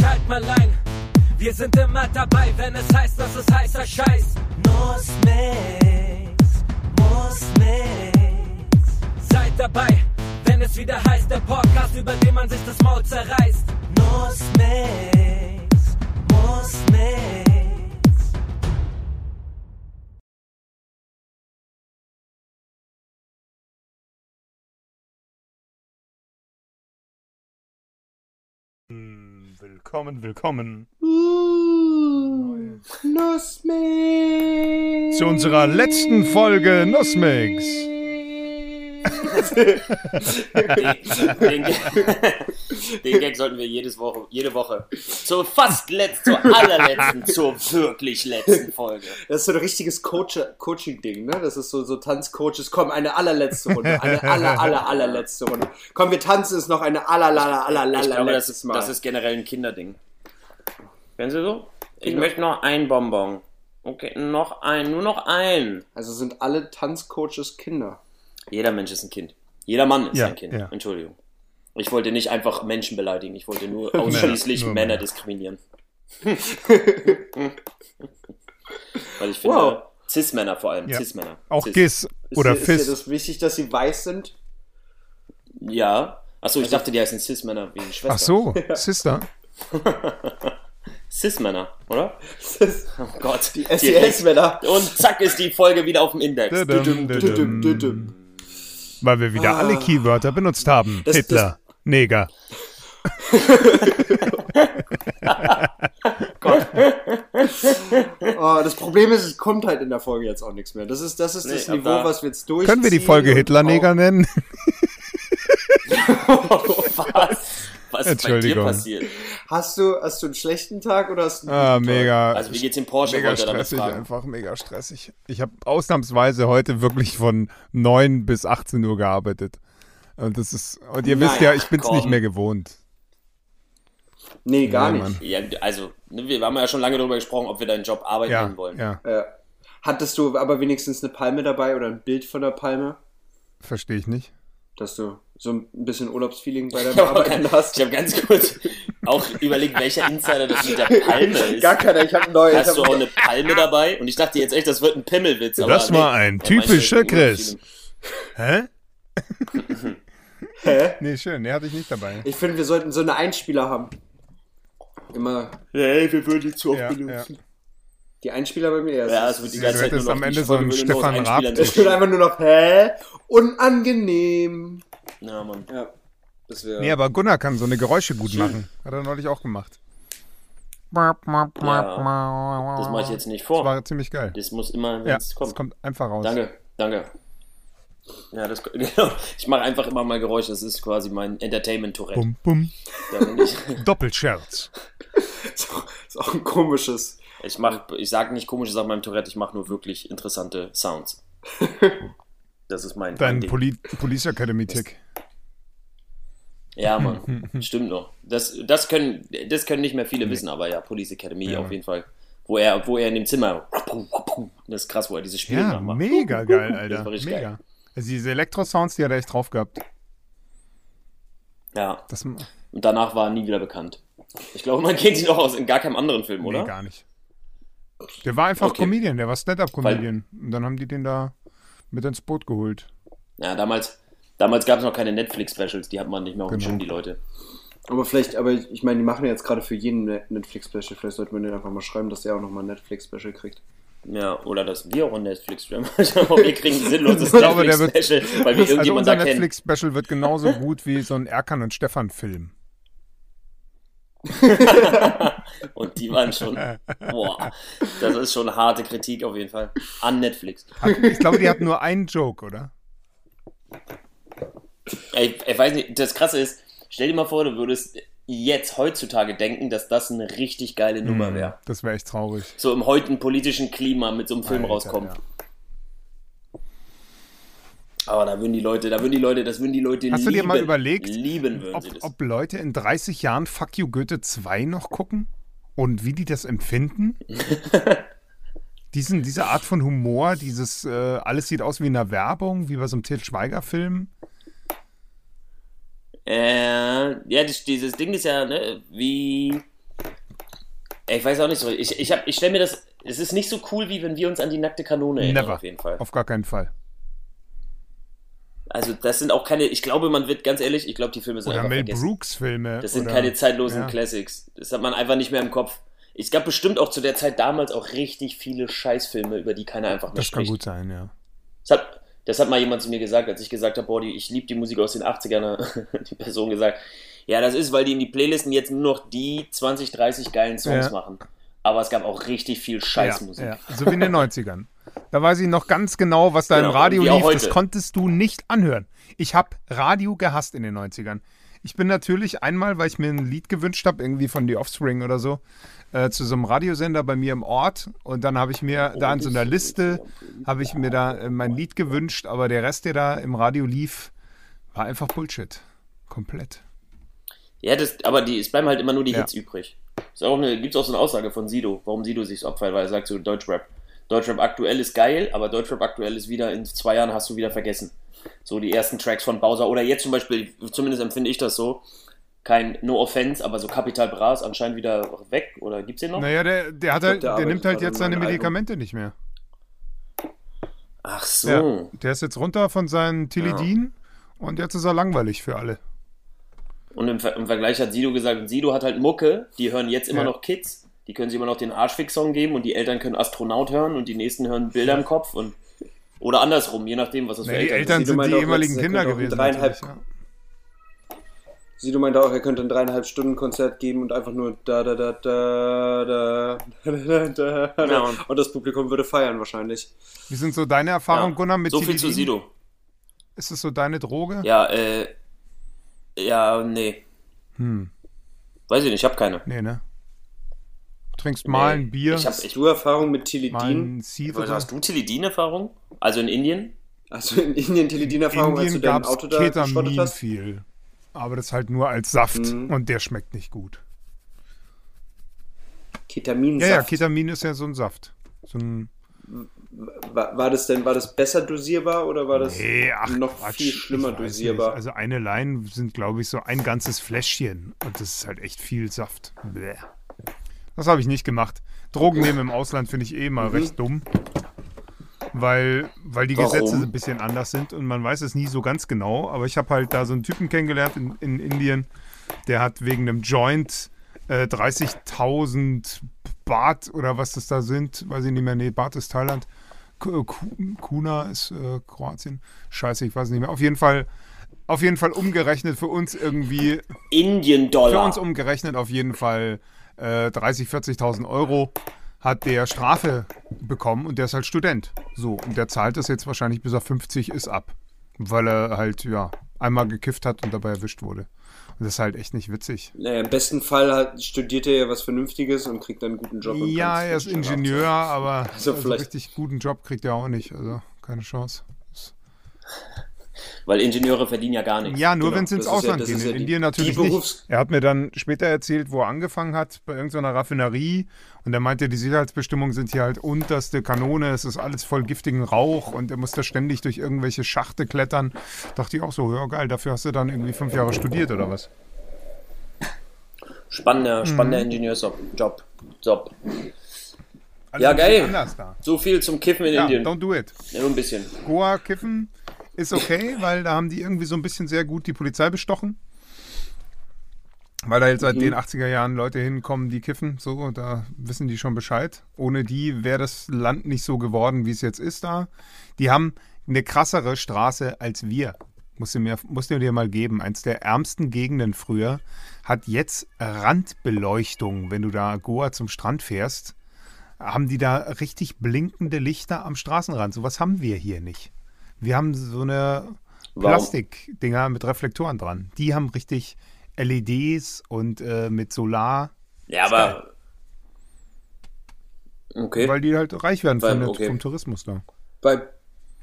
Schalt mal ein, wir sind immer dabei, wenn es heißt, dass es heißer Scheiß. Muss nix, muss nix. Seid dabei, wenn es wieder heißt, der Podcast, über den man sich das Maul zerreißt. Muss nix, muss nix. Willkommen, willkommen. Nussmix. Zu unserer letzten Folge Nussmix. Den, den, den Gag sollten wir jedes Woche, jede Woche zur fast letzten, zur allerletzten, zur wirklich letzten Folge. Das ist so ein richtiges Coach Coaching-Ding, ne? Das ist so, so Tanzcoaches. Komm, eine allerletzte Runde. Eine aller, aller, allerletzte Runde. Komm, wir tanzen es noch eine aller, aller, aller, aller, Ich glaube, das ist, Mal. das ist generell ein Kinderding. Kennen Sie so? Ich Genau. möchte noch ein Bonbon. Okay, noch ein, nur noch ein. also sind alle Tanzcoaches Kinder. Jeder Mensch ist ein Kind. Jeder Mann ist Ja, ein Kind. ja. Entschuldigung. Ich wollte nicht einfach Menschen beleidigen. Ich wollte nur ausschließlich nur Männer Männer. diskriminieren. Weil ich finde, Wow. Cis-Männer vor allem. Ja. Cis-Männer. Auch Cis. Ist oder dir, ist dir das wichtig, dass sie weiß sind? Ja. Achso, ich dachte, die heißen Cis-Männer wegen Schwester. Ach so, Sister. Cis-Männer, oder? Ist Oh Gott. die SES-Männer. Und zack ist die Folge wieder auf dem Index. Dudum, Düdüm, dudum. düdüm. Weil wir wieder alle Keywörter benutzt haben. Ah. Das- Hitler, Neger. Oh, das Problem ist, es kommt halt in der Folge jetzt auch nichts mehr. Das ist das, ist Nee, das Niveau, da- was wir jetzt durchziehen. Können wir die Folge Hitler-Neger nennen? Was? Was ist bei dir Entschuldigung. passiert? Hast du, hast du einen schlechten Tag oder hast du einen Ah, guten Tag? mega. Also wie geht's dem Porsche, Mega damit stressig, einfach mega stressig. Ich habe ausnahmsweise heute wirklich von 9 bis 18 Uhr gearbeitet. Und das ist, und ihr wisst Naja, ja, ich bin's komm. nicht mehr gewohnt. Nee, gar Nee, nicht. Ja, also, ne, wir haben ja schon lange darüber gesprochen, ob wir deinen Job arbeiten Ja, wollen. ja, Äh, hattest du aber wenigstens eine Palme dabei oder ein Bild von der Palme, verstehe ich nicht. dass du so ein bisschen Urlaubsfeeling bei deinem habe Arbeiten hast? ich hab ganz kurz auch überlegt, welcher Insider das mit der Palme ist. Gar keiner, ich habe neu. Hast ich du auch eine Palme dabei? Und ich dachte jetzt echt, das wird ein Pimmelwitz. Aber Das war ein Er typischer Chris. Hä? Hä? Nee, schön, den hatte ich nicht dabei. Ich finde, wir sollten so eine Einspieler haben. Immer Hey, wir würden die zu oft Ja, benutzen. die Einspieler bei mir. Ja, Ja, es es wird die ganze Zeit nur noch am Ende so einen aus Stefan Raab- es wird einfach nur noch, hä? Unangenehm. Ja, Mann. Ja, das wäre. Nee, aber Gunnar kann so eine Geräusche gut machen. Hat er neulich auch gemacht. Das Das mache ich jetzt nicht vor. war ziemlich geil. Das muss immer, wenn Ja, es kommt. kommt einfach raus. Danke, danke. Ja, das genau. Ich mache einfach immer mal Geräusche. Das ist quasi mein Entertainment-Tourette. Bum, bum. Doppelscherz. Ist auch, ist auch ein komisches. ich, mach, ich sage nicht komische Sachen beim Tourette, ich mache nur wirklich interessante Sounds. Das ist mein, Dein. Poli Police Academy-Tick. Ja, Mann. Stimmt noch. Das, das, können, das können nicht mehr viele wissen, aber ja, Police Academy Ja. auf jeden Fall. Wo er, wo er in dem Zimmer. Das ist krass, wo er dieses Spiel Ja, nachmacht. mega geil, Das Alter. war richtig Mega. geil. Also diese Elektro-Sounds, die hat er echt drauf gehabt. Ja. Das Und danach war er nie wieder bekannt. Ich glaube, man kennt ihn auch aus in gar keinem anderen Film, nee, oder? gar nicht. Der war einfach Okay. Comedian, der war Stand-Up-Comedian. Und dann haben die den da mit ins Boot geholt. Ja, damals, damals gab es noch keine Netflix-Specials, die hat man nicht mehr auf dem Genau. Schirm, die Leute. Aber vielleicht, aber ich meine, die machen jetzt gerade für jeden Net- Netflix-Special. Vielleicht sollten wir den einfach mal schreiben, dass der auch nochmal ein Netflix-Special kriegt. Ja, oder dass wir auch ein Netflix-Stream haben. wir kriegen ein sinnloses Ich glaube, der wird- Netflix-Special, weil wir Also irgendjemand unser da. Netflix-Special wird genauso gut wie so ein Erkan und Stefan-Film. Und die waren schon, boah, das ist schon harte Kritik auf jeden Fall. An Netflix. Ich glaube, die hatten nur einen Joke, oder? Ey, ich weiß nicht, das Krasse ist, stell dir mal vor, du würdest jetzt heutzutage denken, dass das eine richtig geile Nummer wäre. Das wäre echt traurig. So im heutigen politischen Klima mit so einem Film Alter, rauskommt. ja. Aber da würden die Leute, da würden die Leute, das würden die Leute Hast du lieben. dir mal überlegt, Lieben würden ob, sie das. ob Leute in 30 Jahren Fuck You Goethe 2 noch gucken? Und wie die das empfinden? Diesen, diese Art von Humor, dieses äh, alles sieht aus wie in einer Werbung, wie bei so einem Til Schweiger-Film. Äh, ja, das, dieses Ding ist ja, ne, wie, ich weiß auch nicht so. Ich, ich, hab- ich stelle mir das. Es ist nicht so cool, wie wenn wir uns an die nackte Kanone erinnern, Never. auf jeden Fall. Auf gar keinen Fall. Also, das sind auch keine. Ich glaube, man wird ganz ehrlich, ich glaube, die Filme sind Oder einfach Mel vergessen. Brooks Filme. Das sind oder, keine zeitlosen ja. Classics. Das hat man einfach nicht mehr im Kopf. Es gab bestimmt auch zu der Zeit damals auch richtig viele Scheißfilme, über die keiner einfach mehr Das kann spricht. gut sein, ja. Das hat, das hat mal jemand zu mir gesagt, als ich gesagt habe, boah, die, ich liebe die Musik aus den 80ern. hat Die Person gesagt, ja, das ist, weil die in die Playlisten jetzt nur noch die 20, 30 geilen Songs Ja. machen. Aber es gab auch richtig viel Scheißmusik. Ja, ja. So wie in den 90ern. Da weiß ich noch ganz genau, was da Genau, im Radio lief. Das heute. konntest du nicht anhören. Ich habe Radio gehasst in den 90ern. Ich bin natürlich einmal, weil ich mir ein Lied gewünscht habe, irgendwie von The Offspring oder so, äh, zu so einem Radiosender bei mir im Ort. Und dann habe ich mir da in so einer Liste, habe ich mir da äh, mein Lied gewünscht, aber der Rest, der da im Radio lief, war einfach Bullshit. Komplett. Ja, das, aber die, es bleiben halt immer nur die Ja. Hits übrig. Eine, gibt's auch so eine Aussage von Sido, warum Sido sich so abfeiert, weil er sagt so Deutschrap. Deutschrap aktuell ist geil, aber Deutschrap aktuell ist wieder, in zwei Jahren hast du wieder vergessen. So die ersten Tracks von Bowser oder jetzt zum Beispiel, zumindest empfinde ich das so, kein No Offense, aber so Capital Bra ist anscheinend wieder weg oder gibt's den noch? Naja, der, der, hat glaub, halt, der der nimmt halt jetzt seine einem Album. Medikamente nicht mehr. Ach so. Ja, der ist jetzt runter von seinen Tilidin und jetzt ist er langweilig für alle. Und im, Ver im Vergleich hat Sido gesagt, Sido hat halt Mucke, die hören jetzt immer Ja. noch Kids, die können sich immer noch den Arschfix-Song geben und die Eltern können Astronaut hören und die Nächsten hören Bilder im Kopf und oder andersrum, je nachdem, was das nee, für Eltern, sind. die Eltern sind. die ehemaligen jetzt, Kinder gewesen. Dreieinhalb, ja. Sido meinte auch, er könnte ein dreieinhalb Stunden Konzert geben und einfach nur da da da da da da da, da. Ja, und das Publikum würde feiern wahrscheinlich. Wie sind so deine Erfahrungen, ja. Gunnar, mit So viel zu Sido. Ist es so deine Droge? Ja, äh, ja, nee. Hm. Weiß ich nicht, ich habe keine. Nee, ne? Du trinkst mal ein Bier, Ich hab, Hast ich, du Erfahrung mit mal Tilidin? Seed hast du Tilidin-Erfahrung? Also in Indien? Hast du in Indien Tilidin-Erfahrung, als du Indien dein gab es Auto da geschrottet Ketamin hast? viel. Aber das halt nur als Saft Mhm. und der schmeckt nicht gut. Ketamin. Ja, ja, Ketamin ist ja so ein Saft. So ein war, war das denn, war das besser dosierbar oder war das Nee, ach, noch Quatsch, viel schlimmer dosierbar? Nicht. Also eine Line sind, glaube ich, so ein ganzes Fläschchen. Und das ist halt echt viel Saft. Bäh. Das habe ich nicht gemacht. Drogen nehmen im Ausland finde ich eh Mhm. immer recht dumm. Weil, weil die Warum? Gesetze ein bisschen anders sind und man weiß es nie so ganz genau. Aber ich habe halt da so einen Typen kennengelernt in, in Indien, der hat wegen einem Joint äh, 30.000 Baht oder was das da sind, weiß ich nicht mehr, nee, Baht ist Thailand, Ku- Ku- Kuna ist äh, Kroatien, scheiße, ich weiß nicht mehr. Auf jeden Fall, auf jeden Fall umgerechnet für uns irgendwie, für Indien-Dollar. uns umgerechnet auf jeden Fall äh, 30.000, 40.000 Euro hat der Strafe bekommen und der ist halt Student. So, und der zahlt das jetzt wahrscheinlich bis er 50 ist ab. Weil er halt, ja, einmal gekifft hat und dabei erwischt wurde. Und das ist halt echt nicht witzig. Naja, im besten Fall hat, studiert er ja was Vernünftiges und kriegt dann einen guten Job. Ja, er ist Ingenieur, aber Also also richtig guten Job kriegt er auch nicht. Also keine Chance. Weil Ingenieure verdienen ja gar nichts. Ja, nur Genau, wenn sie ins ja- Ausland das gehen. ist ja In die- Indien natürlich nicht. Er hat mir dann später erzählt, wo er angefangen hat, bei irgendeiner Raffinerie. Und er meinte, die Sicherheitsbestimmungen sind hier halt unterste Kanone. Es ist alles voll giftigen Rauch und er muss da ständig durch irgendwelche Schachte klettern. Dachte ich auch so, ja geil, dafür hast du dann irgendwie fünf Jahre studiert oder was? Spannender, Mhm. spannender Ingenieursjob. Job. Job. Alles Ja, geil. So viel zum Kiffen in Ja, Indien. don't do it. Ja, nur ein bisschen. Goa kiffen ist okay, weil da haben die irgendwie so ein bisschen sehr gut die Polizei bestochen. Weil da jetzt seit den 80er Jahren Leute hinkommen, die kiffen, so, da wissen die schon Bescheid. Ohne die wäre das Land nicht so geworden, wie es jetzt ist da. Die haben eine krassere Straße als wir. Musst du, mir, musst du dir mal geben. Eins der ärmsten Gegenden früher hat jetzt Randbeleuchtung. Wenn du da Goa zum Strand fährst, haben die da richtig blinkende Lichter am Straßenrand. Sowas haben wir hier nicht. Wir haben so eine? Plastikdinger mit Reflektoren dran. Die haben richtig LEDs und äh, mit Solar, Ja, aber. Okay. weil die halt reich werden Weil- von der, okay. vom Tourismus da. Bei,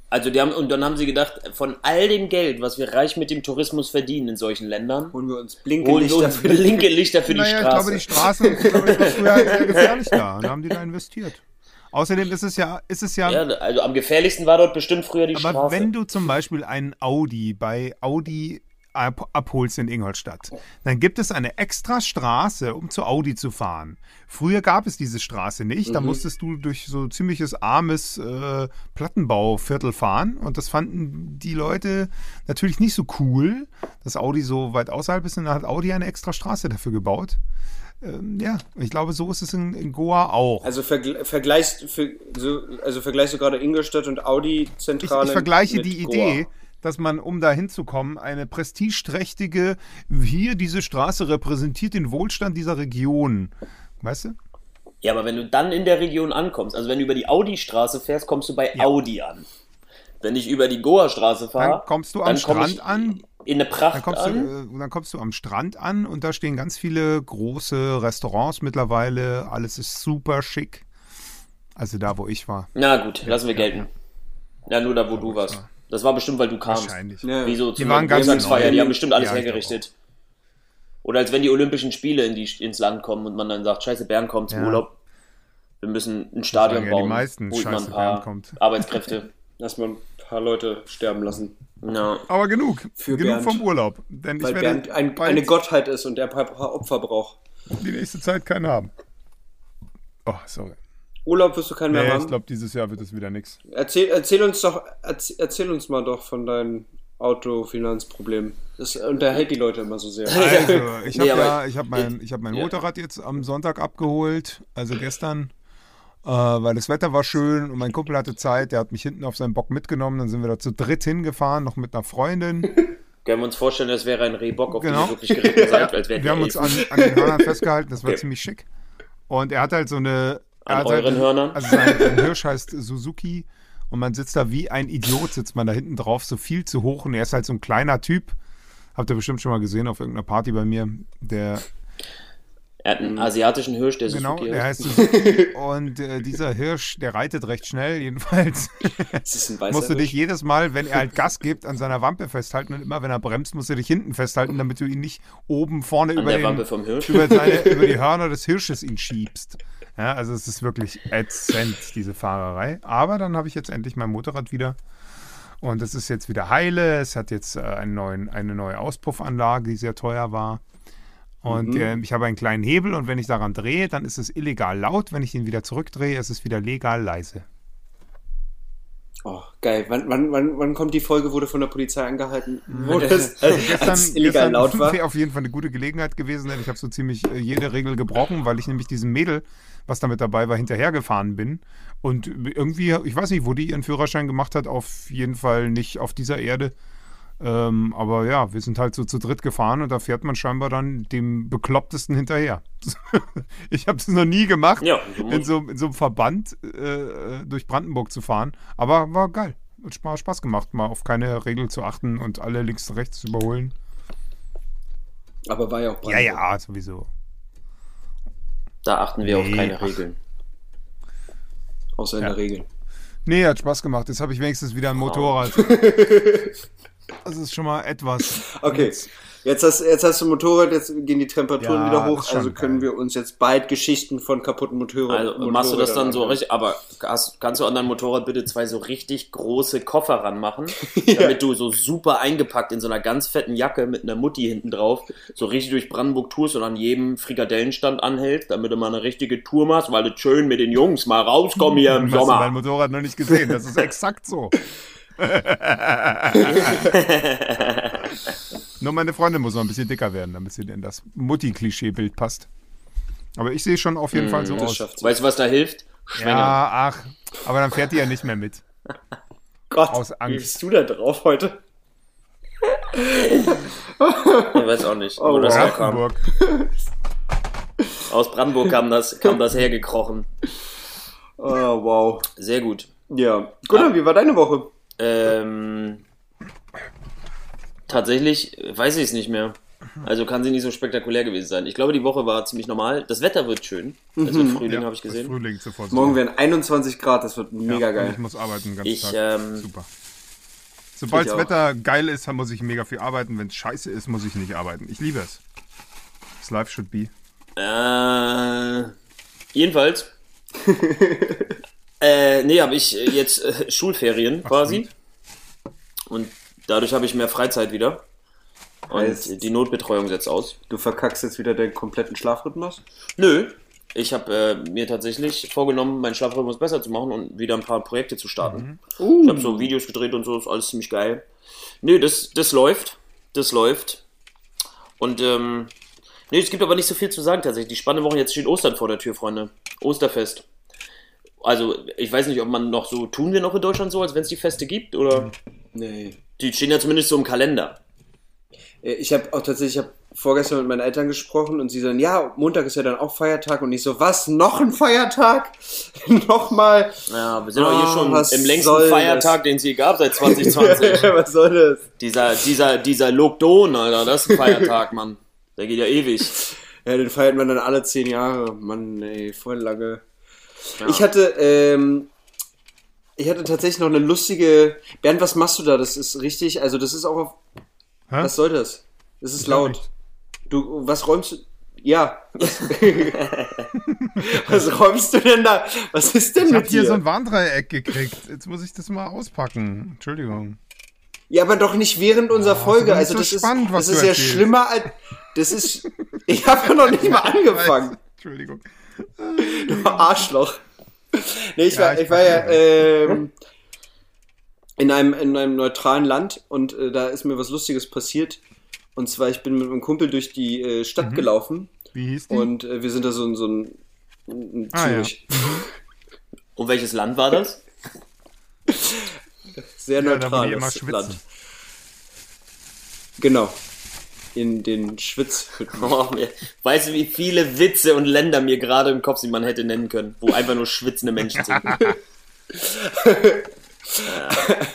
Also die haben, und dann haben sie gedacht, von all dem Geld, was wir reich mit dem Tourismus verdienen in solchen Ländern, holen wir uns holen wir Blinkelichter uns für die linke Lichter für die naja, ich Straße. glaube, die Straßen ich glaube, das war früher sehr gefährlich da. Da haben die da investiert. Außerdem ist es ja, ist es ja, ja, also am gefährlichsten war dort bestimmt früher die aber Straße. wenn du zum Beispiel einen Audi bei Audi ab, abholst in Ingolstadt, dann gibt es eine extra Straße, um zu Audi zu fahren. Früher gab es diese Straße nicht. Da musstest du durch so ziemliches armes äh, Plattenbauviertel fahren. Und das fanden die Leute natürlich nicht so cool, dass Audi so weit außerhalb ist. Und dann hat Audi eine extra Straße dafür gebaut. Ähm, ja, ich glaube, so ist es in, in Goa auch. Also vergl vergleichst, ver so, also vergleichst du gerade Ingolstadt und Ich, Audi-Zentrale? ich vergleiche mit die Goa. Idee, dass man, um da hinzukommen, eine prestigeträchtige, hier diese Straße repräsentiert den Wohlstand dieser Region. Weißt du? Ja, aber wenn du dann in der Region ankommst, also wenn du über die Audi-Straße fährst, kommst du bei Audi an. Wenn ich über die Goa-Straße fahre, Dann kommst du am Strand an. In eine Pracht Dann kommst, du, an. äh, dann kommst du am Strand an und da stehen ganz viele große Restaurants mittlerweile. Alles ist super schick. Also da, wo ich war. Na gut, lassen wir gelten. Ja, nur da, wo du warst. Das war bestimmt, weil du kamst. Wahrscheinlich. Ja. Wie so Die zum waren ganz neu. die haben bestimmt alles Ja, ich hergerichtet. Oder als wenn die Olympischen Spiele in die, ins Land kommen und man dann sagt, scheiße, Bern kommt zum Ja. Urlaub. Wir müssen ein Stadion sagen ja die bauen. meisten, scheiße, ein paar Bern kommt. Arbeitskräfte. Lass mal paar Leute sterben lassen. Na, Aber genug. Für genug Bernd. vom Urlaub. Denn Weil ich werde Bernd ein, bald eine Gottheit ist und er ein paar, Opfer braucht. die nächste Zeit keinen haben. Oh, sorry. Urlaub wirst du keinen mehr Nee, ich haben. glaube, dieses Jahr wird es wieder nichts. Erzähl, erzähl uns doch, erzähl, erzähl uns mal doch von deinen Autofinanzproblemen. Das unterhält die Leute immer so sehr. Also, ich habe Nee, ja, ich habe mein, ich hab mein Ja. Motorrad jetzt am Sonntag abgeholt, also gestern, äh, weil das Wetter war schön und mein Kumpel hatte Zeit, der hat mich hinten auf seinen Bock mitgenommen, dann sind wir da zu dritt hingefahren, noch mit einer Freundin. können wir uns vorstellen, das wäre ein Rehbock, auf Genau. den wirklich geritten seid, als wärt Wir haben uns an, an den Hörnern festgehalten, das war Okay. ziemlich schick. Und er hat halt so eine. An hat halt euren Hörnern? Also sein, sein Hirsch heißt Suzuki und man sitzt da wie ein Idiot, sitzt man da hinten drauf, so viel zu hoch und er ist halt so ein kleiner Typ. Habt ihr bestimmt schon mal gesehen auf irgendeiner Party bei mir. Der, Er hat einen asiatischen Hirsch, der genau, Suzuki der heißt. Suzuki und äh, dieser Hirsch, der reitet recht schnell. Jedenfalls Das ist ein musst du dich jedes Mal, wenn er halt Gas gibt, an seiner Wampe festhalten und immer wenn er bremst, musst du dich hinten festhalten, damit du ihn nicht oben vorne An über den, über, seine, über die Hörner des Hirsches ihn schiebst. Ja, also es ist wirklich ätzend, diese Fahrerei. Aber dann habe ich jetzt endlich mein Motorrad wieder. Und es ist jetzt wieder heile. Es hat jetzt äh, einen neuen, eine neue Auspuffanlage, die sehr teuer war. Und äh, ich habe einen kleinen Hebel und wenn ich daran drehe, dann ist es illegal laut. Wenn ich ihn wieder zurückdrehe, ist es wieder legal leise. Oh, geil. Wann, wann, wann, wann kommt die Folge, wurde von der Polizei angehalten? Wo Das- das, also als gestern, es illegal laut war? wäre auf jeden Fall eine gute Gelegenheit gewesen, denn ich habe so ziemlich äh, jede Regel gebrochen, weil ich nämlich diesem Mädel, was da mit dabei war, hinterhergefahren bin. Und irgendwie, ich weiß nicht, wo die ihren Führerschein gemacht hat, auf jeden Fall nicht auf dieser Erde. Ähm, aber ja, wir sind halt so zu dritt gefahren und da fährt man scheinbar dann dem Beklopptesten hinterher. ich habe das noch nie gemacht, Ja, in, so, in so einem Verband äh, durch Brandenburg zu fahren. Aber war geil. Hat Spaß, Spaß gemacht, mal auf keine Regel zu achten und alle links und rechts zu überholen. Aber war ja auch Ja, ja, sowieso. Da achten wir auf Nee, keine ach. Regeln. Außer in Ja. der Regel. Nee, hat Spaß gemacht. Jetzt habe ich wenigstens wieder ein Motorrad. Das ist schon mal etwas. Okay, jetzt hast, jetzt hast du ein Motorrad, jetzt gehen die Temperaturen Ja, wieder hoch, also können geil. wir uns jetzt bald Geschichten von kaputten Motorrädern. Also machst du das dann so richtig, aber hast, kannst du an dein Motorrad bitte zwei so richtig große Koffer ranmachen, damit du so super eingepackt in so einer ganz fetten Jacke mit einer Mutti hinten drauf so richtig durch Brandenburg tourst und an jedem Frikadellenstand anhältst, damit du mal eine richtige Tour machst, weil du schön mit den Jungs mal rauskommen hier im Hast du mein Sommer. Motorrad noch nicht gesehen? Das ist exakt so. Nur meine Freundin muss noch ein bisschen dicker werden, damit sie in das Mutti-Klischee-Bild passt. Aber ich sehe schon auf jeden Fall so Das aus. schafft sie. Weißt du, was da hilft? Schwänger. Ja, ach. Aber dann fährt die ja nicht mehr mit. Gott, aus wie Angst. bist du da drauf heute? Ich weiß auch nicht, wo Oh, das herkam. Brandenburg. Aus Brandenburg kam das, kam das hergekrochen. Oh, wow. Sehr gut. Ja. Gunnar, wie war deine Woche? Ähm, tatsächlich weiß ich es nicht mehr. Also kann sie nicht so spektakulär gewesen sein. Ich glaube, die Woche war ziemlich normal. Das Wetter wird schön. Es wird Frühling, habe ich gesehen. Frühling zuvor. Morgen werden 21 Grad, das wird mega ja, und geil. Ich muss arbeiten den ganzen Ich, Tag. ähm, Super. Sobald das. Wetter geil ist, muss ich mega viel arbeiten. Wenn es scheiße ist, muss ich nicht arbeiten. Ich liebe es. Das Life should be. Äh, jedenfalls. äh, nee, habe ich äh, jetzt äh, Schulferien quasi. sweet. Und dadurch habe ich mehr Freizeit wieder. Und Heißt- die Notbetreuung setzt aus. Du verkackst jetzt wieder den kompletten Schlafrhythmus? Nö, ich habe äh, mir tatsächlich vorgenommen, meinen Schlafrhythmus besser zu machen und wieder ein paar Projekte zu starten. Ich habe so Videos gedreht und so, ist alles ziemlich geil. Nö, das, das läuft. Das läuft. Und ähm, nee, es gibt aber nicht so viel zu sagen tatsächlich. Die spannende Woche, jetzt steht Ostern vor der Tür, Freunde. Osterfest. Also, ich weiß nicht, ob man noch so, tun wir noch in Deutschland so, als wenn es die Feste gibt, oder? Nee. Die stehen ja zumindest so im Kalender. Äh, Ich habe auch tatsächlich, ich habe vorgestern mit meinen Eltern gesprochen und sie sagen, ja, Montag ist ja dann auch Feiertag und ich so, was, noch ein Feiertag? Nochmal? Ja, wir sind doch hier Oh, schon im längsten Feiertag, den es je gab seit 2020. was soll das? Dieser, dieser, dieser Lockdown, Alter, das ist ein Feiertag, Mann. Der geht ja ewig. Ja, den feiert man dann alle zehn Jahre. Mann, ey, voll lange. Ich hatte, ähm, ich hatte tatsächlich noch eine lustige. Bernd, was machst du da? Das ist richtig. Also, das ist auch auf. Hä? Was soll das? Das ist Ich laut. Du, was räumst du? Ja. Was, räumst du denn da? Was ist denn Ich mit habe hier dir? so ein Warndreieck gekriegt. Jetzt muss ich das mal auspacken. Entschuldigung. ja, aber doch nicht während unserer Folge. aber nicht Also, so das ist, spannend, was das ist ja erzählst. schlimmer als. Das ist. Ich habe ja noch nicht mal angefangen. Entschuldigung. Du Arschloch. Nee, ich Ja, war, ich ich war ja ähm, in, einem, in einem neutralen Land und äh, da ist mir was Lustiges passiert. Und zwar, ich bin mit einem Kumpel durch die äh, Stadt Mhm. gelaufen Wie hieß die? und äh, wir sind da so, in so ein in Ah, ja. Und welches Land war das? Sehr Ja, da, neutrales. Land. Genau. In den Schwitz. Oh, weißt du, wie viele Witze und Länder mir gerade im Kopf sind, man hätte nennen können, wo einfach nur schwitzende Menschen sind.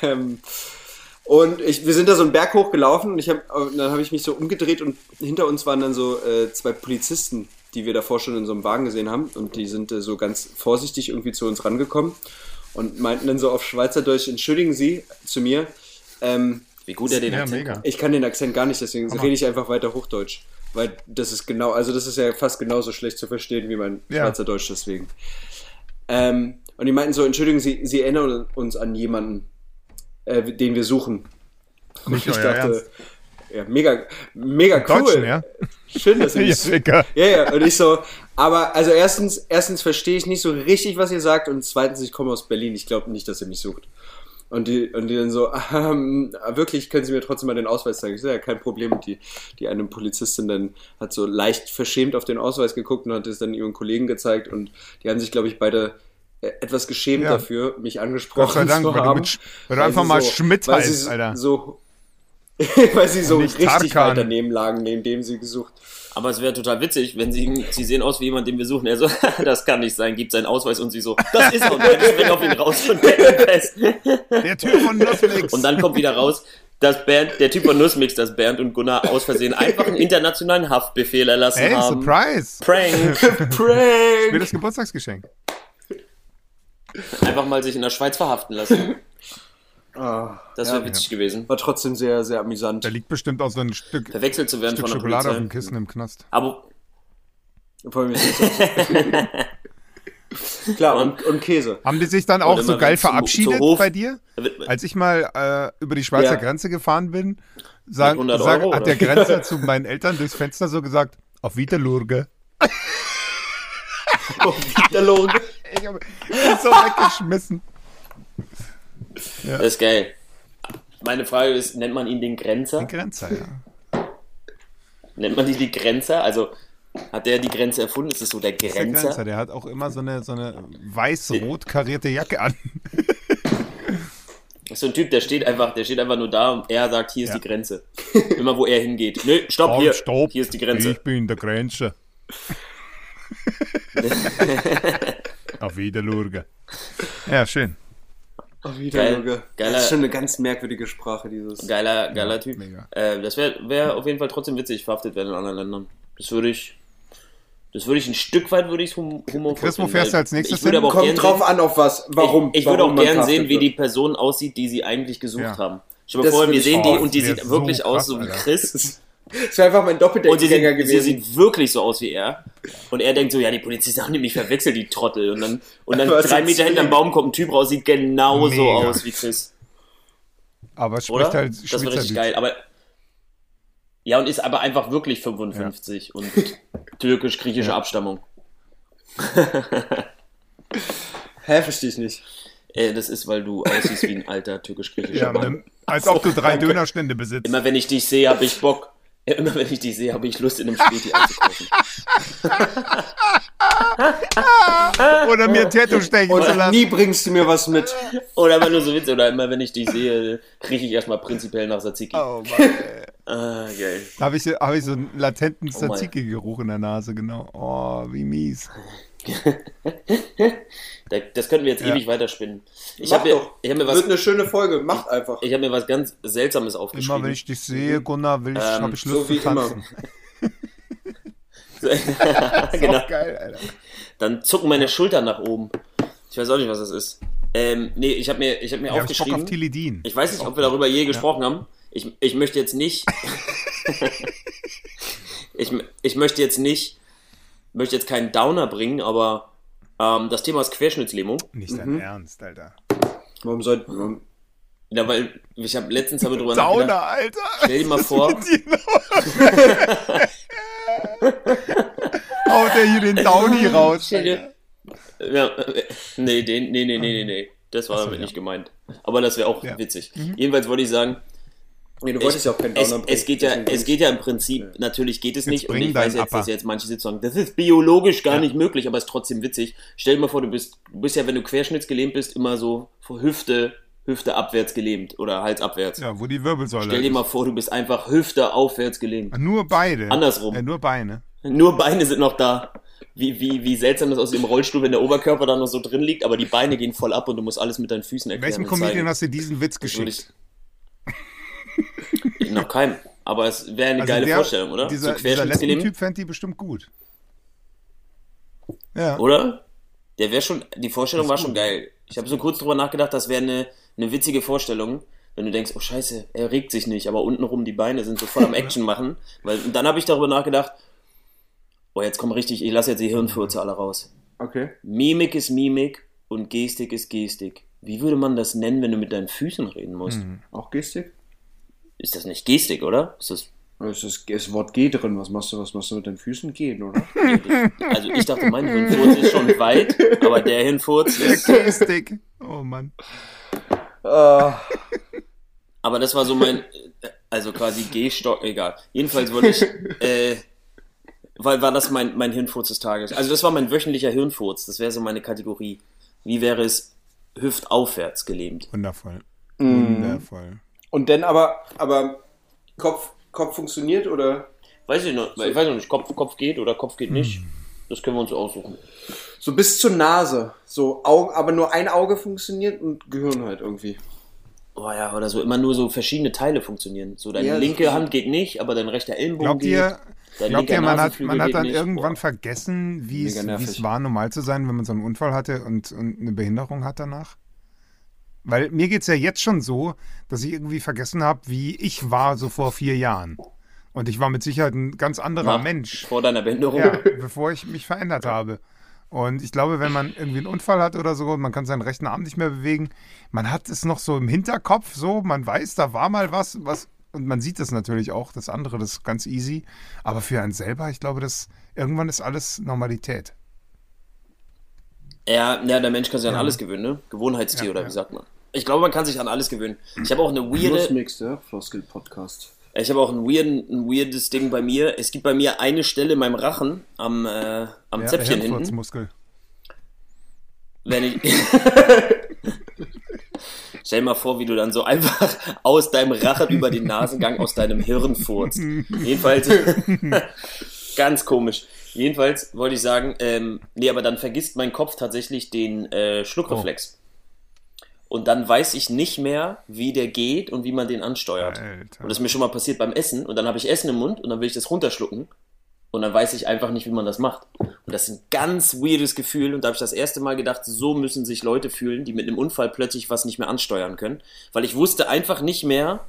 ähm, und ich, wir sind da so einen Berg hochgelaufen und ich hab, und dann habe ich mich so umgedreht und hinter uns waren dann so äh, zwei Polizisten, die wir davor schon in so einem Wagen gesehen haben und die sind äh, so ganz vorsichtig irgendwie zu uns rangekommen und meinten dann so auf Schweizerdeutsch, entschuldigen Sie zu mir, ähm, Wie gut er den Ja, Akzent mega. ich kann den Akzent gar nicht, deswegen Hammer. rede ich einfach weiter Hochdeutsch. Weil das ist genau, also das ist ja fast genauso schlecht zu verstehen wie mein Ja. Schweizerdeutsch deswegen. Ähm, und die meinten so, entschuldigen Sie, Sie erinnern uns an jemanden, äh, den wir suchen. Und Nicht ich dachte, ja, mega, mega cool. Deutschen, ja? Schön, dass ihr Ja, mich Ficker. ja, ja, und ich so, aber also erstens, erstens verstehe ich nicht so richtig, was ihr sagt und zweitens, ich komme aus Berlin, ich glaube nicht, dass ihr mich sucht. Und die, und die dann so, ähm, wirklich, können Sie mir trotzdem mal den Ausweis zeigen? Ich so, ja, kein Problem. Und die, die eine Polizistin dann hat so leicht verschämt auf den Ausweis geguckt und hat es dann ihren Kollegen gezeigt und die haben sich, glaube ich, beide äh, etwas geschämt Ja. dafür, mich angesprochen Dank, zu weil du, haben. mit, weil du einfach mal so- Schmidt weil sie heißt, so- Alter. So, weil sie so Nicht richtig Tarkan. weit daneben lagen, neben dem sie gesucht Aber es wäre total witzig, wenn sie, sie sehen aus wie jemand, den wir suchen. Er so, das kann nicht sein, gibt seinen Ausweis und sie so, das ist er. Und dann springt auf ihn raus und hält ihn fest. Der Typ von Nussmix. Und dann kommt wieder raus, dass Bernd, der Typ von Nussmix, dass Bernd und Gunnar aus Versehen einfach einen internationalen Haftbefehl erlassen Ey, haben. Surprise. Prank. Prank! Mir das Geburtstagsgeschenk. Einfach mal sich in der Schweiz verhaften lassen. Ah, Das ja, wäre witzig gewesen. War trotzdem sehr, sehr amüsant. Da liegt bestimmt auch so ein Stück, Verwechselt zu werden Stück von der Schokolade auf Polizei. dem Kissen im Knast. Aber Klar, und, und Käse. Haben die sich dann auch so geil zu- verabschiedet zu Hof- bei dir? Als ich mal äh, über die Schweizer Ja. Grenze gefahren bin, sag, Mit 100 sag, Euro, hat der Grenzer zu meinen Eltern durchs Fenster so gesagt, auf Wiederlurge. Der Lohn. Ich habe ihn so weggeschmissen. Das ist geil. Meine Frage ist, nennt man ihn den Grenzer? Ein Grenzer, ja. Nennt man ihn die Grenzer? Also hat der die Grenze erfunden? Ist es so der ist der Grenzer? Grenzer, der hat auch immer so eine, so eine weiß-rot karierte Jacke an. Das ist so ein Typ, der steht einfach, der steht einfach nur da und er sagt, hier ist Ja. die Grenze. Immer wo er hingeht. Nö, stopp, hier. stopp. Hier ist die Grenze. Ich bin der Grenze. auf Wiederlurge. Ja, schön. Oh, Geil. Geiler. Geiler- Das ist schon eine ganz merkwürdige Sprache, dieses. Geiler, geiler Typ. mega. Äh, das wäre wär auf jeden Fall trotzdem witzig, verhaftet werden in anderen Ländern. Das würde ich. Das würde ich ein Stück weit würde ich hum humorvoll Chris, wo fährst du als nächstes hin? Kommt drauf sehen, an, auf was. Warum? Ich, ich würde auch gern sehen, wie wird. die Person aussieht, die sie eigentlich gesucht Ja. haben. Stell dir vor, wir sehen die und die sieht so wirklich aus krass, so wie Alter. Chris. Das wäre einfach mein Und sie Doppeldeckgänger sieht, sie gewesen. sieht wirklich so aus wie er. Und er denkt so, ja, die Polizisten haben nämlich verwechselt, die Trottel. Und dann, und dann Was drei Meter hinterm? Baum kommt ein Typ raus, sieht genauso Mega. aus wie Chris. Aber es Oder? spricht halt das wäre richtig Schweizerdeutsch. geil. Aber Ja, und ist aber einfach wirklich 55 und türkisch-griechische Abstammung. Hä, verstehe ich nicht. Äh, das ist, weil du aussiehst wie ein alter türkisch-griechischer Ja, Mann. als ob du drei Dönerstände besitzt. Immer wenn ich dich sehe, habe ich Bock. Ja, immer wenn ich dich sehe, habe ich Lust, in einem Späti einzukaufen. Oder mir ein Tattoo stechen zu Und lassen. nie bringst du mir was mit. Oder immer nur so Witze. Oder immer wenn ich dich sehe, rieche ich erstmal prinzipiell nach Tzatziki. Oh Mann. Ah, geil. Da habe ich, so- hab ich so einen latenten Oh. Tzatziki-Geruch in der Nase, genau. Oh, wie mies. Da- Das könnten wir jetzt Ja. ewig weiterspinnen. Ich habe mir, ich hab mir, Wird was- eine schöne Folge. Macht einfach. ich hab mir was ganz Seltsames Immer aufgeschrieben. wenn ich dich sehe, Gunnar, will ich, Ähm, habe ich Lust so wie zu tanzen. genau. Auch geil, Alter. Dann zucken meine Schultern nach oben. Ich weiß auch nicht, was das ist. Ähm, nee, ich habe mir, ich hab mir Ja, hab ich Bock aufgeschrieben. auf Tilidin. Ich weiß nicht, ob wir darüber je gesprochen haben. Ich, ich möchte jetzt nicht. ich, ich möchte jetzt nicht. Möchte jetzt keinen Downer bringen, aber ähm, das Thema ist Querschnittslähmung. Nicht dein Ernst, Alter. Warum soll. Warum? Ja, weil ich habe letztens aber drüber Downer, nachgedacht. Alter. Stell dir mal vor, Haut er hier den Downy raus. ja, nee, den, nee, nee, nee, nee, nee. Das war Ach so, damit ja. nicht gemeint. Aber das wäre auch Ja. witzig. Jedenfalls wollte ich sagen, Nee, du wolltest ja auch keinen es, Downer es, geht ja, es geht ja im Prinzip, natürlich geht es nicht, und bring ich weiß jetzt, Upper. dass jetzt manche sitzen sagen, das ist biologisch gar nicht möglich, aber es ist trotzdem witzig. Stell dir mal vor, du bist, du bist ja, wenn du querschnittsgelähmt bist, immer so vor Hüfte, Hüfte abwärts gelähmt oder Hals abwärts. Ja, wo die Wirbelsäule Stell dir ist. mal vor, du bist einfach Hüfte aufwärts gelähmt. Nur beide. Andersrum. Ja, nur Beine. Nur Beine sind noch da. Wie, wie, wie seltsam das aus dem Rollstuhl, wenn der Oberkörper da noch so drin liegt, aber die Beine gehen voll ab und du musst alles mit deinen Füßen erklären. Welchem Comedian hast du diesen Witz geschickt? noch keinem. Aber es wäre eine Also geile der- Vorstellung, oder? Dieser, so dieser. Lesben-Typ fände die bestimmt gut. Ja. Oder? Der wäre schon, die Vorstellung war schon geil. Ich habe so kurz drüber nachgedacht, das wäre eine, eine witzige Vorstellung, wenn du denkst, oh scheiße, er regt sich nicht, aber untenrum die Beine sind so voll am Action machen. Weil, und dann habe ich darüber nachgedacht, oh jetzt kommen richtig, ich lasse jetzt die Hirnfurze alle raus. Okay. Mimik ist Mimik und Gestik ist Gestik. Wie würde man das nennen, wenn du mit deinen Füßen reden musst? Hm. Auch Gestik? Ist das nicht Gestik, oder? Ist das, Es ist das Wort G drin. Was machst du, was machst du mit deinen Füßen? Gehen, oder? also ich dachte, mein Hirnfurz ist schon weit, aber der Hirnfurz ist Gestik. Oh Mann. äh, Aber das war so mein, also quasi Gehstock, egal. Jedenfalls wollte ich, äh, weil war das mein, mein Hirnfurz des Tages. Also das war mein wöchentlicher Hirnfurz. Das wäre so meine Kategorie. Wie wäre es hüftaufwärts gelähmt? Wundervoll. Mhm. Wundervoll. Und dann aber, aber Kopf, Kopf funktioniert oder? Weiß ich noch, ich weiß noch nicht, Kopf, Kopf geht oder Kopf geht nicht. Das können wir uns aussuchen. So bis zur Nase. So Augen, aber nur ein Auge funktioniert und Gehirn halt irgendwie. Oh ja, oder so immer nur so verschiedene Teile funktionieren. So deine Ja, linke Hand geht nicht, aber dein rechter Ellenbogen Glaubt geht. ihr, dein glaubt linker ihr man, hat, Nasenflügel man hat geht dann nicht. irgendwann Boah. vergessen, wie es Mega wie nervig. es war, normal zu sein, wenn man so einen Unfall hatte und, und eine Behinderung hat danach? Weil mir geht es ja jetzt schon so, dass ich irgendwie vergessen habe, wie ich war so vor vier Jahren. Und ich war mit Sicherheit ein ganz anderer Nach- Mensch. Vor deiner Behinderung. Ja, bevor ich mich verändert habe. Und ich glaube, wenn man irgendwie einen Unfall hat oder so, man kann seinen rechten Arm nicht mehr bewegen, man hat es noch so im Hinterkopf, so, man weiß, da war mal was, was, und man sieht es natürlich auch, das andere, das ist ganz easy. Aber für einen selber, ich glaube, das irgendwann ist alles Normalität. Ja, ja, der Mensch kann sich an alles gewöhnen, ne? Gewohnheitstier Ja, oder ja. wie sagt man? Ich glaube, man kann sich an alles gewöhnen. Ich habe auch eine weirde, Plusmix, der Floskel-Podcast. ich habe auch ein, weirden, ein weirdes Ding bei mir. Es gibt bei mir eine Stelle in meinem Rachen am, äh, am Ja, Zäpfchen der hinten. Wenn ich Stell dir mal vor, wie du dann so einfach aus deinem Rachen über den Nasengang aus deinem Hirn furzt. Jedenfalls ganz komisch. Jedenfalls wollte ich sagen, ähm, nee, aber dann vergisst mein Kopf tatsächlich den äh, Schluckreflex. Und dann weiß ich nicht mehr, wie der geht und wie man den ansteuert. Alter. Und das ist mir schon mal passiert beim Essen. Und dann habe ich Essen im Mund und dann will ich das runterschlucken. Und dann weiß ich einfach nicht, wie man das macht. Und das ist ein ganz weirdes Gefühl. Und da habe ich das erste Mal gedacht, so müssen sich Leute fühlen, die mit einem Unfall plötzlich was nicht mehr ansteuern können. Weil ich wusste einfach nicht mehr,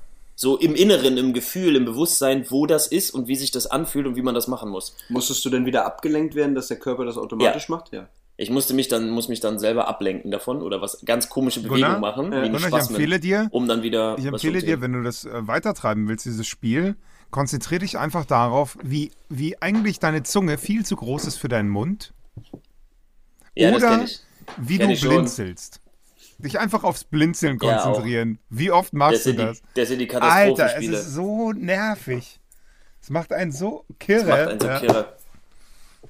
so im Inneren, im Gefühl, im Bewusstsein, wo das ist und wie sich das anfühlt und wie man das machen muss. Musstest du denn wieder abgelenkt werden, dass der Körper das automatisch macht? Ja. Ich musste mich dann, muss mich dann selber ablenken davon oder was ganz komische Gunnar? Bewegungen machen, Ja. wie Gunnar, ich empfehle dir, um dann wieder ich was empfehle dir, wenn du das äh, weitertreiben willst, dieses Spiel, konzentrier dich einfach darauf, wie, wie eigentlich deine Zunge viel zu groß ist für deinen Mund. Ja, Oder wie Kenn du ich schon. Dich einfach aufs Blinzeln Ja, konzentrieren. wie oft Das machst du sind, das? die, das sind die Alter, es ist so nervig. Es macht einen so Das kirre. macht einen so ja. kirre.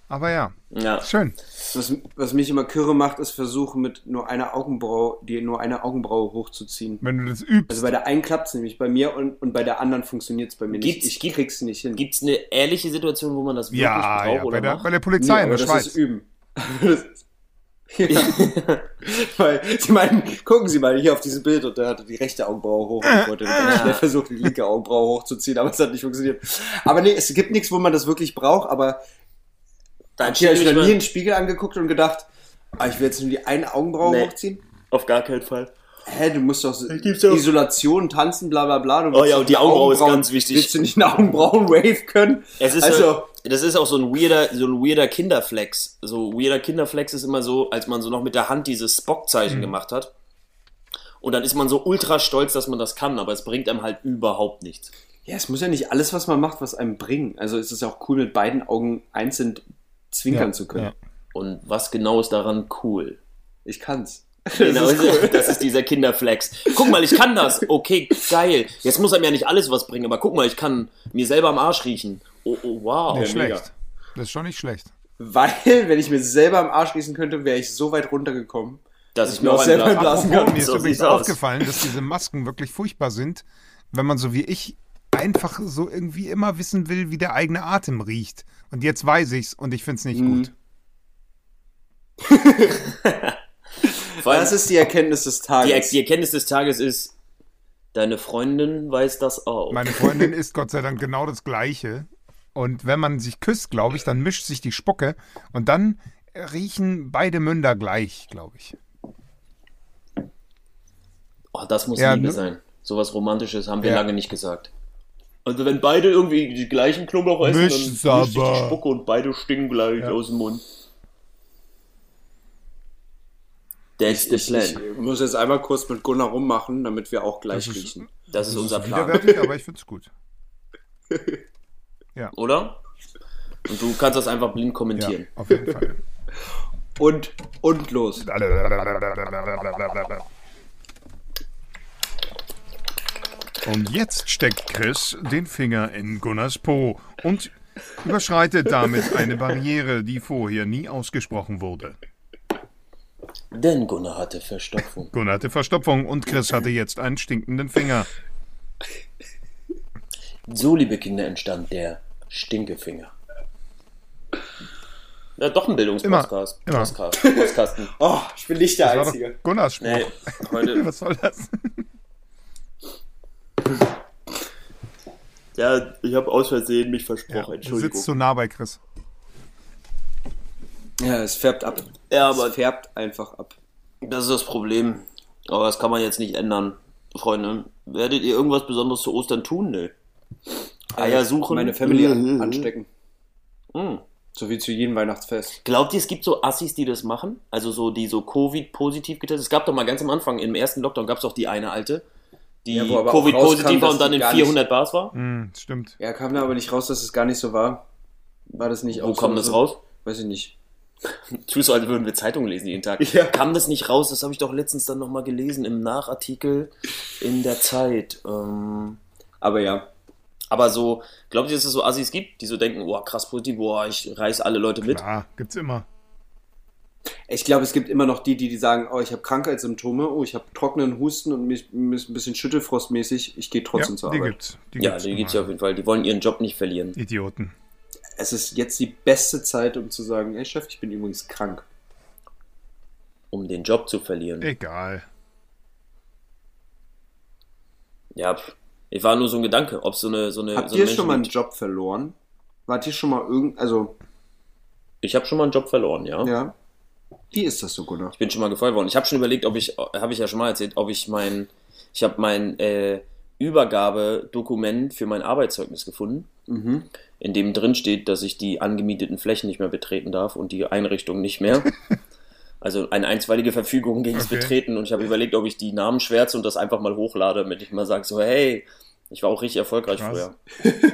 Aber ja, Ja. schön. Was, was mich immer kürre macht, ist versuchen, mit nur einer Augenbraue, die nur eine Augenbraue hochzuziehen. Wenn du das übst. Also bei der einen klappt es nämlich bei mir und, und bei der anderen funktioniert es bei mir Gibt's- nicht. Ich krieg's nicht hin. Gibt es eine ehrliche Situation, wo man das wirklich ja, braucht ja oder bei, der, macht? bei der Nee, Polizei in aber der das Schweiz. ist Üben. Ja. Weil sie meinen, gucken Sie mal hier auf dieses Bild und da hatte die rechte Augenbraue hoch und ich wollte ganz schnell versuchen, die linke Augenbraue hochzuziehen, aber es hat nicht funktioniert. Aber nee, es gibt nichts, wo man das wirklich braucht, aber hier habe ich noch nicht nie mal- in den Spiegel angeguckt und gedacht, ah, ich will jetzt nur die eine Augenbraue Nee. hochziehen. Auf gar keinen Fall. Hä, du musst doch Isolation, tanzen, bla bla bla. Du Oh ja, und die Augenbraue ist ganz wichtig. Willst du nicht eine Augenbrauen-Wave können? Es ist also, so, das ist auch so ein weirder, so ein weirder Kinderflex. So weirder Kinderflex ist immer so, als man so noch mit der Hand dieses Spock-Zeichen Mhm. gemacht hat. Und dann ist man so ultra stolz, dass man das kann, aber es bringt einem halt überhaupt nichts. ja, es muss ja nicht alles, was man macht, was einem bringt. Also es ist ja auch cool, mit beiden Augen einzeln zwinkern Ja, zu können. ja. Und was genau ist daran cool? Ich kann's. Genau, Das ist cool. das ist dieser Kinderflex. Guck mal, ich kann das. Okay, geil. Jetzt muss einem ja nicht alles was bringen, aber guck mal, ich kann mir selber am Arsch riechen. Oh, oh wow. Nicht mega. schlecht. Das ist schon nicht schlecht. Weil, wenn ich mir selber am Arsch schließen könnte, wäre ich so weit runtergekommen. Dass ich mir auch selber einen blasen Blasen kann. Mir ist So übrigens aufgefallen, dass diese Masken wirklich furchtbar sind, wenn man so wie ich einfach so irgendwie immer wissen will, wie der eigene Atem riecht. Und jetzt weiß ich's und ich find's nicht Mhm. gut. Vor allem, Das ist die Erkenntnis des die, Tages. die Erkenntnis des Tages ist, deine Freundin weiß das auch. Meine Freundin ist Gott sei Dank genau das Gleiche. Und wenn man sich küsst, glaube ich, dann mischt sich die Spucke und dann riechen beide Münder gleich, glaube ich. Oh, das muss Ja, Liebe ne? sein. Sowas Romantisches haben wir Ja. lange nicht gesagt. Also wenn beide irgendwie die gleichen Knoblauch essen, Mischt's dann mischt sich die. Spucke und beide stinken gleich aus dem Mund. That's the plan. ich muss jetzt einmal kurz mit Gunnar rummachen, damit wir auch gleich Das ist- riechen. das ist unser Plan. Widerwärtig, aber ich find's gut. Oder? Und du kannst das einfach blind Ja, kommentieren. auf jeden Fall. Und, und los. Und jetzt steckt Chris den Finger in Gunnars Po und überschreitet damit eine Barriere, die vorher nie ausgesprochen wurde. Denn Gunnar hatte Verstopfung. Gunnar hatte Verstopfung und Chris hatte jetzt einen stinkenden Finger. So, liebe Kinder, entstand der Stinkefinger. Ja, doch ein Bildungspodcast. Immer, immer. Podcast. Podcasten. Oh, ich bin nicht der Das war doch Einzige. Gunnars Spruch. Nee, heute. Was soll das? Ja, ich habe aus Versehen mich versprochen. Du sitzt zu nah bei Chris. Ja, es färbt ab. Ja, aber es färbt einfach ab. Das ist das Problem. Aber das kann man jetzt nicht ändern. Freunde, werdet ihr irgendwas Besonderes zu Ostern tun? Nö. Eier suchen? Meine Family an, Mhm. anstecken. Mhm. So wie zu jedem Weihnachtsfest. Glaubt ihr, es gibt so Assis, die das machen? Also so, die so Covid-positiv getestet Es gab doch mal ganz am Anfang, im ersten Lockdown gab es doch die eine alte, die Ja, wo Covid-positiv war und dann in gar 400 Bars war. Hm, stimmt. Ja, kam da aber nicht raus, dass es gar nicht so war. War das nicht Wo auch kam so, das so- raus? Weiß ich nicht. Tust so, als würden wir Zeitungen lesen jeden Tag. Ja. Kam das nicht raus? Das habe ich doch letztens dann nochmal gelesen im Nachartikel in der Zeit. Ähm, Aber ja. Aber so, glaubt ihr, dass es so Assis gibt, die so denken, boah, krass positiv, boah, ich reiß alle Leute mit? Klar, gibt's immer. Ich glaube, es gibt immer noch die, die, die sagen, oh, ich habe Krankheitssymptome, oh, ich habe trockenen Husten und mich, mich ein bisschen schüttelfrostmäßig, ich gehe Ja, trotzdem zur die Arbeit. gibt's. Die Ja, die gibt's ja immer. auf jeden Fall. Die wollen ihren Job nicht verlieren. Idioten. Es ist jetzt die beste Zeit, um zu sagen, ey Chef, ich bin übrigens krank. Um den Job zu verlieren. Egal. Ja, pff. Ich war nur so ein Gedanke, ob so eine, so eine, Habt so ihr schon mal einen Job verloren? Wart ihr schon mal irgend, also, Ich habe schon mal einen Job verloren, ja. ja. Wie ist das so, Gunnar? Ich bin schon mal gefeuert worden. Ich habe schon überlegt, ob ich, habe ich ja schon mal erzählt, ob ich mein, ich habe mein äh, Übergabedokument für mein Arbeitszeugnis gefunden, Mhm. in dem drin steht, dass ich die angemieteten Flächen nicht mehr betreten darf und die Einrichtung nicht mehr. Also eine einstweilige Verfügung gegen das Okay. Betreten und ich habe überlegt, ob ich die Namen schwärze und das einfach mal hochlade, damit ich mal sage, so hey, ich war auch richtig erfolgreich Krass. früher.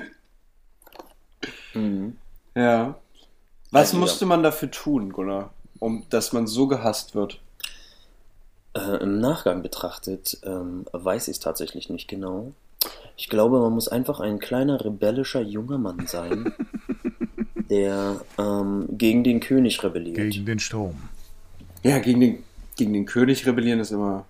Ja. Was Also, musste ja. man dafür tun, Gunnar, um dass man so gehasst wird? Äh, Im Nachgang betrachtet ähm, weiß ich es tatsächlich nicht genau. Ich glaube, man muss einfach ein kleiner rebellischer junger Mann sein, der ähm, gegen den König rebelliert. Gegen den Strom. Ja, gegen den, gegen den König rebellieren ist immer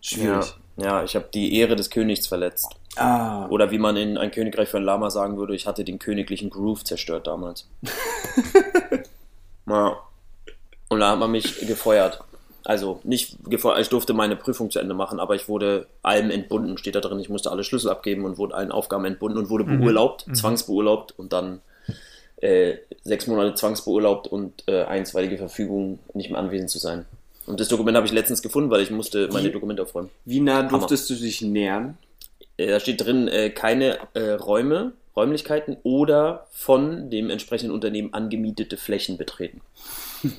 ja, schwierig. ja, ich habe die Ehre des Königs verletzt. Ah. Oder wie man in ein Königreich für ein Lama sagen würde, ich hatte den königlichen Groove zerstört damals. ja. Und da hat man mich gefeuert. Also nicht gefeuert, ich durfte meine Prüfung zu Ende machen, aber ich wurde allem entbunden, steht da drin. Ich musste alle Schlüssel abgeben und wurde allen Aufgaben entbunden und wurde beurlaubt, zwangsbeurlaubt und dann äh, sechs Monate zwangsbeurlaubt und äh, einstweilige Verfügung, nicht mehr anwesend zu sein. Und das Dokument habe ich letztens gefunden, weil ich musste meine Wie? Dokumente aufräumen. Wie nah durftest du dich nähern? Äh, Da steht drin, äh, keine äh, Räume, Räumlichkeiten oder von dem entsprechenden Unternehmen angemietete Flächen betreten.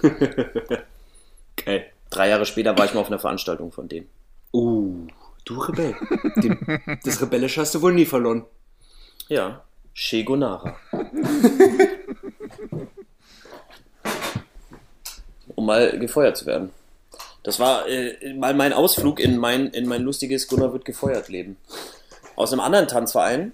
Okay. Drei Jahre später war ich mal auf einer Veranstaltung von denen. Uh, du Rebell. Den, das Rebellische hast du wohl nie verloren. Ja, Shegonara. um mal gefeuert zu werden. Das war äh, mal mein Ausflug in mein, in mein lustiges Gunnar wird gefeuert Leben. Aus einem anderen Tanzverein,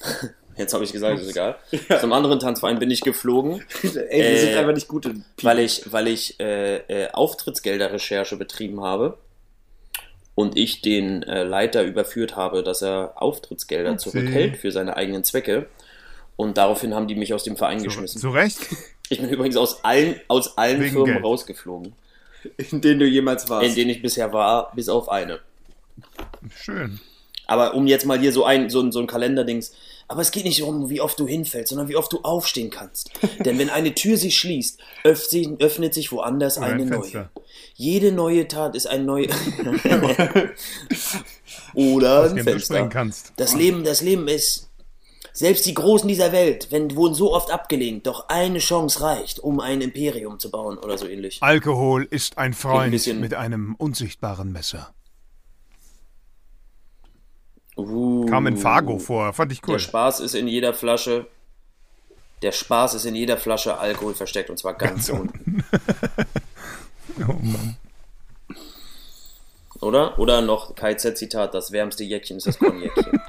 jetzt habe ich gesagt, ist egal, aus einem anderen Tanzverein bin ich geflogen, Ey, wir Äh, sind einfach nicht gut in weil ich, weil ich äh, äh, Auftrittsgelderrecherche betrieben habe und ich den äh, Leiter überführt habe, dass er Auftrittsgelder Okay. zurückhält für seine eigenen Zwecke. Und daraufhin haben die mich aus dem Verein geschmissen. Zu Recht? Ich bin übrigens aus allen, aus allen Wegen Firmen Geld. rausgeflogen, in denen du jemals warst. in denen ich bisher war, bis auf eine. Schön. Aber um jetzt mal hier so ein, so ein, so ein Kalenderdings. Aber es geht nicht darum, wie oft du hinfällst, sondern wie oft du aufstehen kannst. Denn wenn eine Tür sich schließt, öffnet sich woanders ein eine neue. Jede neue Tat ist ein neues. Oder ein Fenster. Das Leben, das Leben ist. Selbst die Großen dieser Welt wenn, wurden so oft abgelehnt, doch eine Chance reicht, um ein Imperium zu bauen oder so ähnlich. Alkohol ist ein Ein Freund bisschen- mit einem unsichtbaren Messer. Uh, Kam in Fargo vor, fand ich cool. Der Spaß ist in jeder Flasche. Der Spaß ist in jeder Flasche Alkohol versteckt und zwar ganz unten. Oh Mann. Oder? Oder noch KZ-Zitat: Das wärmste Jäckchen ist das Kornjäckchen.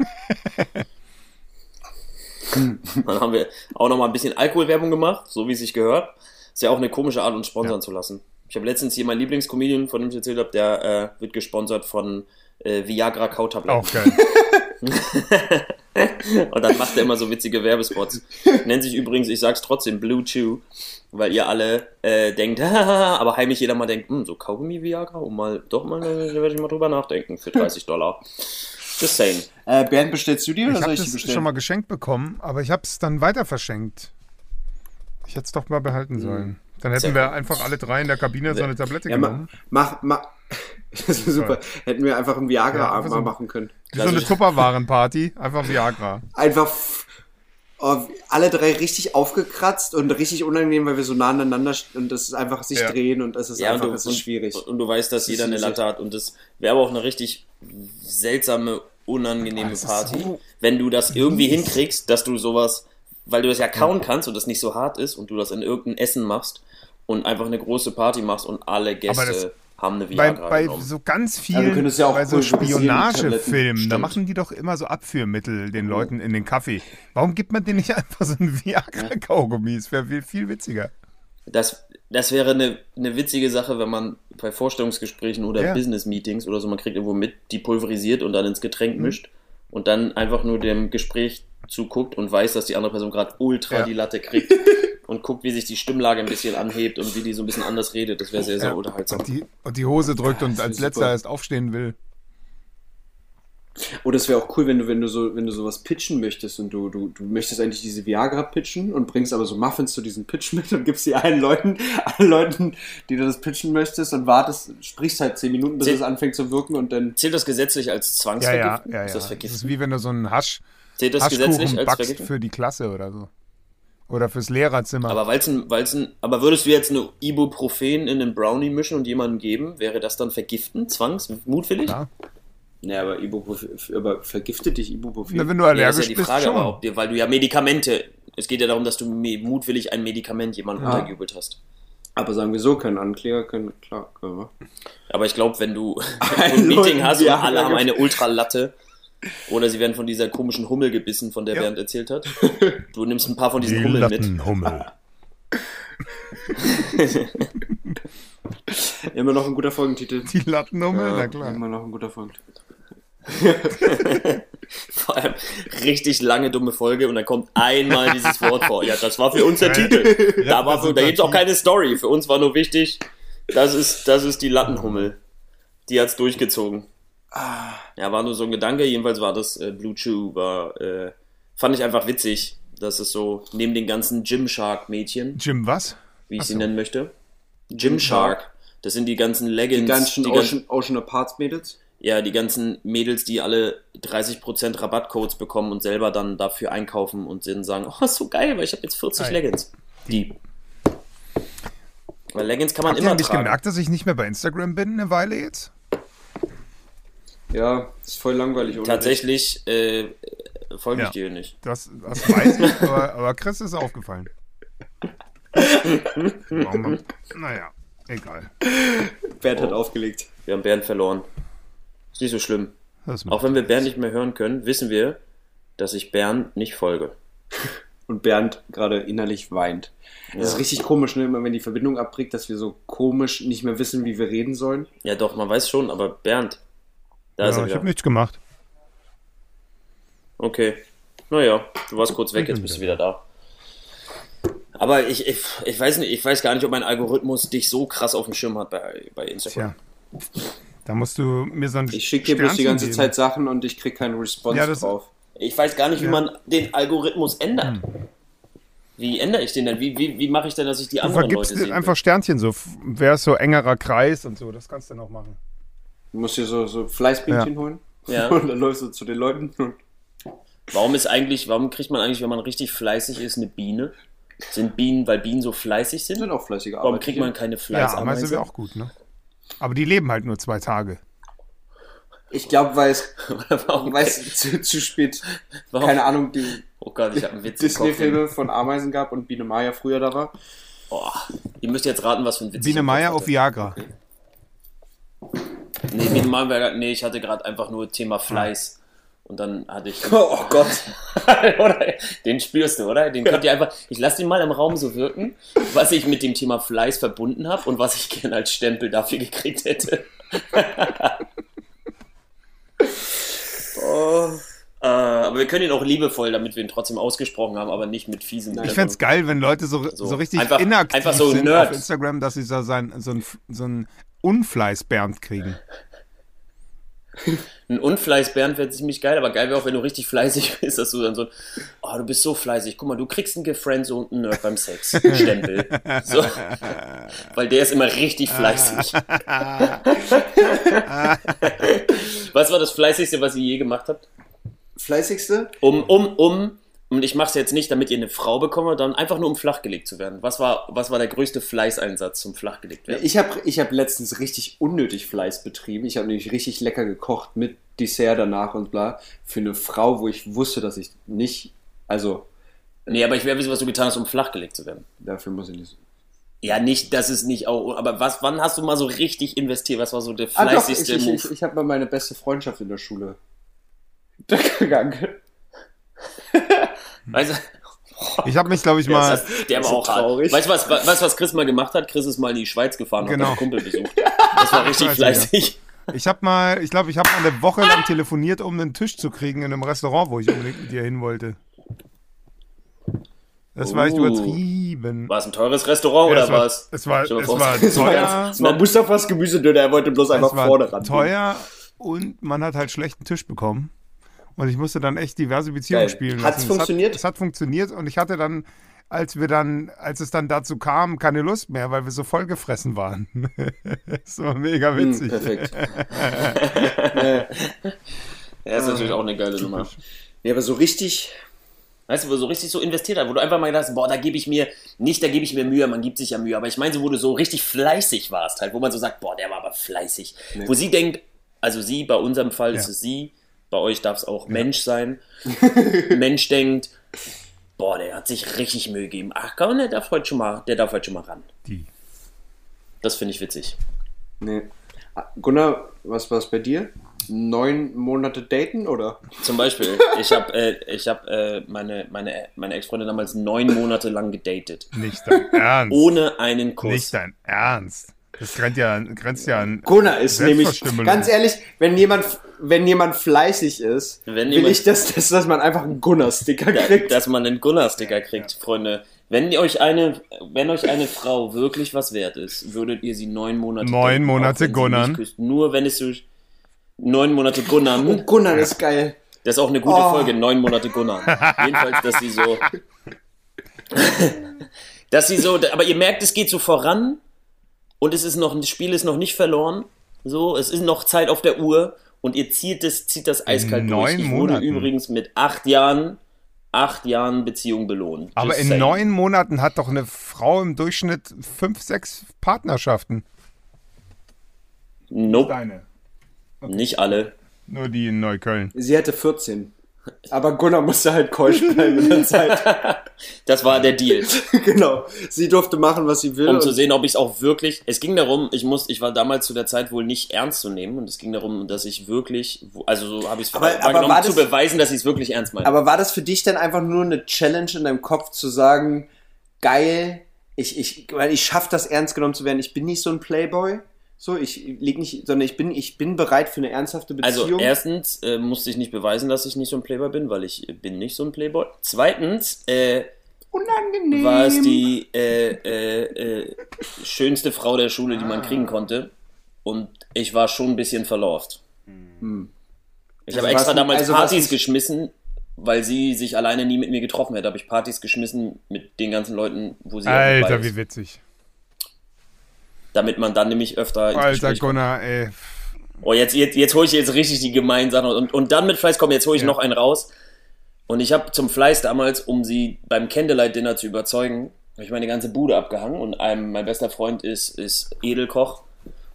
Dann haben wir auch noch mal ein bisschen Alkoholwerbung gemacht, so wie es sich gehört. Ist ja auch eine komische Art, uns sponsern Ja. zu lassen. Ich habe letztens hier meinen Lieblingscomedian, von dem ich erzählt habe, der äh, wird gesponsert von äh, Viagra Kautabletten. Auch geil. Und dann macht er immer so witzige Werbespots. Nennt sich übrigens, ich sag's trotzdem, Blue Chew, weil ihr alle äh, denkt, aber heimlich jeder mal denkt, hm, so Kaugummi Viagra, um mal, doch mal, da werde ich mal drüber nachdenken für 30 Dollar. Just saying. Äh, Bernd, bestellst du dir oder Ich soll habe ich die das bestellen? schon mal geschenkt bekommen, aber ich habe es dann weiter verschenkt. Ich hätte es doch mal behalten sollen. Dann hätten Sehr wir gut. einfach alle drei in der Kabine so eine Tablette ja, genommen. mach, mach. Das ist super. Hätten wir einfach einen Ja, Viagra-Abend einfach mal so- machen können. Wie so eine. Tupperwaren-Party, einfach Viagra. Einfach oh, alle drei richtig aufgekratzt und richtig unangenehm, weil wir so nah aneinander und das ist einfach sich Ja. drehen und es ist Ja, einfach, und du, es ist schwierig. Und, und du weißt, dass Das jeder eine. Latte hat und das wäre aber auch eine richtig seltsame, unangenehme Das Party, so wenn du das irgendwie hinkriegst, dass du sowas, weil du das ja kauen kannst und das nicht so hart ist und du das in irgendein Essen machst und einfach eine große Party machst und alle Gäste haben eine Bei, Viagra bei genommen. so ganz Ja, vielen, ja auch bei so Spionagefilmen, da machen die doch immer so Abführmittel den Leuten in den Kaffee. Warum gibt man denen nicht einfach so ein Viagra-Kaugummi? Das wäre viel, viel witziger. Das, das wäre eine, eine witzige Sache, wenn man bei Vorstellungsgesprächen oder Ja. Business-Meetings oder so, man kriegt irgendwo mit, die pulverisiert und dann ins Getränk Mhm. mischt und dann einfach nur dem Gespräch zuguckt und weiß, dass die andere Person gerade ultra Ja. die Latte kriegt und guckt, wie sich die Stimmlage ein bisschen anhebt und wie die so ein bisschen anders redet. Das wäre sehr, sehr Ja. unterhaltsam. Und die, und die Hose drückt Ja, und als letzter erst aufstehen will. Oh, das wäre auch cool, wenn du, wenn du so, wenn du sowas pitchen möchtest und du, du, du möchtest eigentlich diese Viagra pitchen und bringst aber so Muffins zu diesem Pitch mit und gibst sie allen Leuten, allen Leuten, die du das pitchen möchtest und wartest, sprichst halt zehn Minuten, bis Zäh- es anfängt zu wirken und dann. Zählt das gesetzlich als Ja, Zwangsvergiften? ja, ja. ja. Ist das Das ist wie wenn du so einen Hasch, Zählt das gesetzlich als backst Vergiften? für die Klasse oder so. Oder fürs Lehrerzimmer. Aber weil's ein, weil's ein, aber würdest du jetzt eine Ibuprofen in einen Brownie mischen und jemandem geben, wäre das dann vergiften? Zwangs? Mutwillig? Ja. Ja, aber Ibuprofen, aber vergiftet dich Ibuprofen? Na, wenn du Ja, allergisch ist ja die bist, Frage, schon. aber ob dir, weil du ja Medikamente Es geht ja darum, dass du mutwillig ein Medikament jemandem Ja. untergejubelt hast. Aber sagen wir so, können Ankläger, können, klar, können wir. Aber ich glaube, wenn du ein Meeting hast und ja, alle ja, haben ja. eine Ultralatte oder sie werden von dieser komischen Hummel gebissen, von der Ja. Bernd erzählt hat. Du nimmst ein paar von diesen Die Hummeln mit. Lattenhummel. Immer noch ein guter Folgentitel. Die Lattenhummel, Ja, na klar. Immer noch ein guter Folgentitel. Vor allem richtig lange dumme Folge und dann kommt einmal dieses Wort vor. Ja, das war für uns der Titel. Da, war für, da der gibt's auch keine Story. Für uns war nur wichtig, das ist, das ist die Lattenhummel. Die hat's durchgezogen. Ja, war nur so ein Gedanke. Jedenfalls war das äh, Blue Chew, war, äh, fand ich einfach witzig. Das ist so, neben den ganzen Gymshark-Mädchen, Jim, was? wie ich sie nennen möchte. Gymshark. Das sind die ganzen Leggings. Die ganzen die Ocean, Ocean Aparts Mädels. Ja, die ganzen Mädels, die alle 30% Rabattcodes bekommen und selber dann dafür einkaufen und dann sagen, oh, ist so geil, weil ich habe jetzt 40 Geil. Leggings. Die. Weil Leggings kann man Habt ihr immer eigentlich tragen. gemerkt, dass ich nicht mehr bei Instagram bin eine Weile jetzt? Ja, ist voll langweilig. ohne Tatsächlich äh, folge ich Ja. dir nicht. Das, das weiß ich, aber, aber Chris ist aufgefallen. Warum? Naja, egal. Bert Oh. hat aufgelegt. Wir haben Bernd verloren. Ist nicht so schlimm. Auch wenn wir Bernd nicht mehr hören können, wissen wir, dass ich Bernd nicht folge. Und Bernd gerade innerlich weint. Das ist Ja. richtig komisch, ne? Immer wenn die Verbindung abbricht, dass wir so komisch nicht mehr wissen, wie wir reden sollen. Ja, doch, man weiß schon, aber Bernd, da ist er ja, ich habe nichts gemacht. Okay. Naja, du warst kurz weg, jetzt bist du wieder da. Aber ich, ich, ich weiß nicht, ich weiß gar nicht, ob mein Algorithmus dich so krass auf dem Schirm hat bei, bei Instagram. Tja. Da musst du mir so ein Ich schicke dir bloß die ganze geben. Zeit Sachen und ich krieg keinen Response Ja, das- drauf. Ich weiß gar nicht, wie Ja. man den Algorithmus ändert. Wie ändere ich den denn? Wie, wie, wie mache ich denn, dass ich die Du anderen Leute dir einfach Sternchen so. Wer ist so engerer Kreis und so, das kannst du noch machen. Du musst dir so, so Fleißbienchen holen. Ja. Und dann läufst du zu den Leuten Warum ist eigentlich, warum kriegt man eigentlich, wenn man richtig fleißig ist, eine Biene? Sind Bienen, weil Bienen so fleißig sind sind? auch fleißige Warum Arbeiter. kriegt man keine Ja, Fleißameise? Ameise wäre auch gut, ne? Aber die leben halt nur zwei Tage. Ich glaube, weil es, zu, zu spät, warum, keine Ahnung, die Oh Gott, ich habe einen Witz. Disney-Filme von Ameisen gab und Biene Maya früher da war. Oh, ihr müsst jetzt raten, was für ein Witz Biene hatte. auf Viagra. Nee, Biene Meier, nee, ich hatte gerade einfach nur Thema Fleiß. Und dann hatte ich. Oh, Gott. oder? Den spürst du, oder? Den könnt ihr einfach. Ich lasse den mal im Raum so wirken, was ich mit dem Thema Fleiß verbunden habe und was ich gerne als Stempel dafür gekriegt hätte. oh. Äh, aber wir können ihn auch liebevoll, damit wir ihn trotzdem ausgesprochen haben, aber nicht mit fiesem Ich fände geil, wenn Leute so, so, So, richtig einfach- inaktiv einfach so sind Nerds. auf Instagram, dass sie so, sein, so ein, so ein Unfleiß-Bernd kriegen. Ein Unfleiß Bernd wäre ziemlich geil, aber geil wäre auch, wenn du richtig fleißig bist, dass du dann so, oh, du bist so fleißig, guck mal, du kriegst einen gefriendzonten Nerd beim Sex, Stempel. So. Weil der ist immer richtig fleißig. was war das Fleißigste, was ihr je gemacht habt? Fleißigste? Um, um, um, und ich mache es jetzt nicht, damit ihr eine Frau bekommt, sondern einfach nur um flachgelegt zu werden. Was war, was war der größte Fleißeinsatz zum flachgelegt werden? Ich habe ich hab letztens richtig unnötig Fleiß betrieben. Ich habe nämlich richtig lecker gekocht mit Dessert danach und bla. Für eine Frau, wo ich wusste, dass ich nicht, also Nee, aber ich will wissen, was du getan hast, um flachgelegt zu werden. dafür muss ich nicht. Ja, nicht, dass es nicht auch, aber was, wann hast du mal so richtig investiert? Was war so der Ah, doch, ich fleißigste ich, Move? ich, ich habe mal meine beste Freundschaft in der Schule gegangen. Weißt du, Ich habe mich, glaube ich, der, mal. das, der war so auch hart. traurig. Weißt du, was, weißt, du, was Chris mal gemacht hat? Chris ist mal in die Schweiz gefahren und Genau. hat einen Kumpel besucht. Das war richtig ja. fleißig. Ich habe mal, ich glaube, ich habe mal eine Woche lang telefoniert, um einen Tisch zu kriegen in einem Restaurant, wo ich unbedingt mit dir hin wollte. Das war echt Uh. übertrieben. War es ein teures Restaurant Ja, oder war, was? es war, es war es war teuer. Es war Mustafas Gemüsedöner, er wollte bloß einfach Es war vorne ran. teuer und man hat halt schlechten Tisch bekommen. Und ich musste dann echt diverse Beziehungen Geil. spielen. Hat's lassen. funktioniert? Es hat, es hat funktioniert und ich hatte dann, als wir dann, als es dann dazu kam, keine Lust mehr, weil wir so vollgefressen waren. das war mega Hm, witzig. perfekt. Ja, ist natürlich auch eine geile Nummer. Nee, aber so richtig. Weißt du, wo du so richtig so investiert hast, wo du einfach mal gedacht hast, boah, da gebe ich mir, nicht da gebe ich mir Mühe, man gibt sich ja Mühe, aber ich meine so, wo du so richtig fleißig warst, halt, wo man so sagt, boah, der war aber fleißig. Wo sie denkt, also sie, bei unserem Fall ist Ja. es sie, bei euch darf es auch Mensch sein. Mensch denkt, boah, der hat sich richtig Mühe gegeben. Ach komm, der darf heute schon mal, der darf heute schon mal ran. Die. Das finde ich witzig. Nee. Ah, Gunnar, was war es bei dir? Neun Monate daten oder? Zum Beispiel, ich habe äh, ich hab, äh, meine, meine, meine Ex-Freundin damals neun Monate lang gedatet. Nicht dein Ernst. Ohne einen Kuss. Nicht dein Ernst. Das grenzt ja, grenzt ja an. Gunnar ist nämlich, ganz ehrlich, wenn jemand, wenn jemand fleißig ist, Wenn will jemand- ich, dass, dass, dass man einfach einen Gunnar-Sticker kriegt. dass man einen Gunnar-Sticker kriegt, Freunde. Wenn euch eine, wenn euch eine Frau wirklich was wert ist, würdet ihr sie neun Monate Neun daten, Monate Gunnern. küsst. Nur wenn es so neun Monate Gunnern. Und Gunnar ist geil. Das ist auch eine gute Oh. Folge, neun Monate Gunnern. Jedenfalls, dass sie so. dass sie so. Aber ihr merkt, es geht so voran und es ist noch, das Spiel ist noch nicht verloren. So, es ist noch Zeit auf der Uhr und ihr zieht das, zieht das eiskalt neun durch. Ich wurde Monaten. übrigens mit acht Jahren, acht Jahren Beziehung belohnt. Aber Just in saying. neun Monaten hat doch eine Frau im Durchschnitt fünf, sechs Partnerschaften. Nope, Deine. nicht alle. Nur die in Neukölln. Sie hatte 14. Aber Gunnar musste halt keusch bleiben in der Zeit. Das war der Deal. genau. Sie durfte machen, was sie will. um zu sehen, ob ich es auch wirklich. Es ging darum, ich muss, ich war damals zu der Zeit wohl nicht ernst zu nehmen und es ging darum, dass ich wirklich, also so habe ich es wahrgenommen, zu beweisen, dass ich es wirklich ernst meine. Aber war das für dich dann einfach nur eine Challenge in deinem Kopf zu sagen, geil, ich, ich, weil ich schaff das ernst genommen zu werden, ich bin nicht so ein Playboy, so, ich leg nicht, sondern ich bin, ich bin bereit für eine ernsthafte also Beziehung. erstens äh, musste ich nicht beweisen, dass ich nicht so ein Playboy bin, weil ich äh, bin nicht so ein Playboy. Zweitens äh, Unangenehm. war es die äh, äh, äh, schönste Frau der Schule, die man Ah. kriegen konnte. Und ich war schon ein bisschen verlauft. Ich Also habe extra damals also was Partys geschmissen, weil sie sich alleine nie mit mir getroffen hätte. Habe ich Partys geschmissen mit den ganzen Leuten, wo sie Alter, wie witzig. Damit man dann nämlich öfter ins Alter Gespräch kommt. Gunnar, ey. Oh, jetzt, jetzt, jetzt hole ich jetzt richtig die gemeinen Sachen. Und, und dann mit Fleiß, komm, jetzt hole ich Ja. noch einen raus. Und ich habe zum Fleiß damals, um sie beim Candlelight-Dinner zu überzeugen, habe ich meine ganze Bude abgehangen. Und einem, mein bester Freund ist, ist Edelkoch.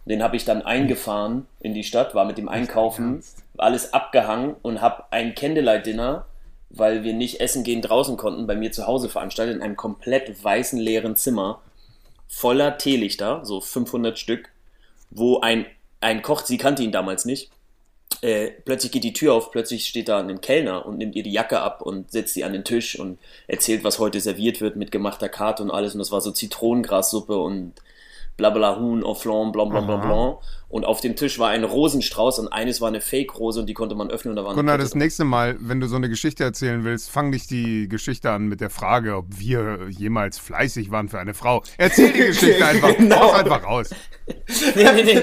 Den habe ich dann eingefahren in die Stadt, war mit dem Einkaufen, alles abgehangen und habe ein Candlelight-Dinner, weil wir nicht essen gehen draußen konnten, bei mir zu Hause veranstaltet, in einem komplett weißen, leeren Zimmer, voller Teelichter, so 500 Stück, wo ein, ein Koch, sie kannte ihn damals nicht, äh, plötzlich geht die Tür auf, plötzlich steht da ein Kellner und nimmt ihr die Jacke ab und setzt sie an den Tisch und erzählt, was heute serviert wird mit gemachter Karte und alles. Und das war so Zitronengrassuppe und blabla Huhn au flan, blanc, blanc, blanc, Aha. blanc. Und auf dem Tisch war ein Rosenstrauß und eines war eine Fake-Rose und die konnte man öffnen und da war Gunnar, das drin. nächste Mal, wenn du so eine Geschichte erzählen willst, fang nicht die Geschichte an mit der Frage, ob wir jemals fleißig waren für eine Frau. Erzähl die Geschichte einfach. Genau. Einfach raus. Nee, nee, nee.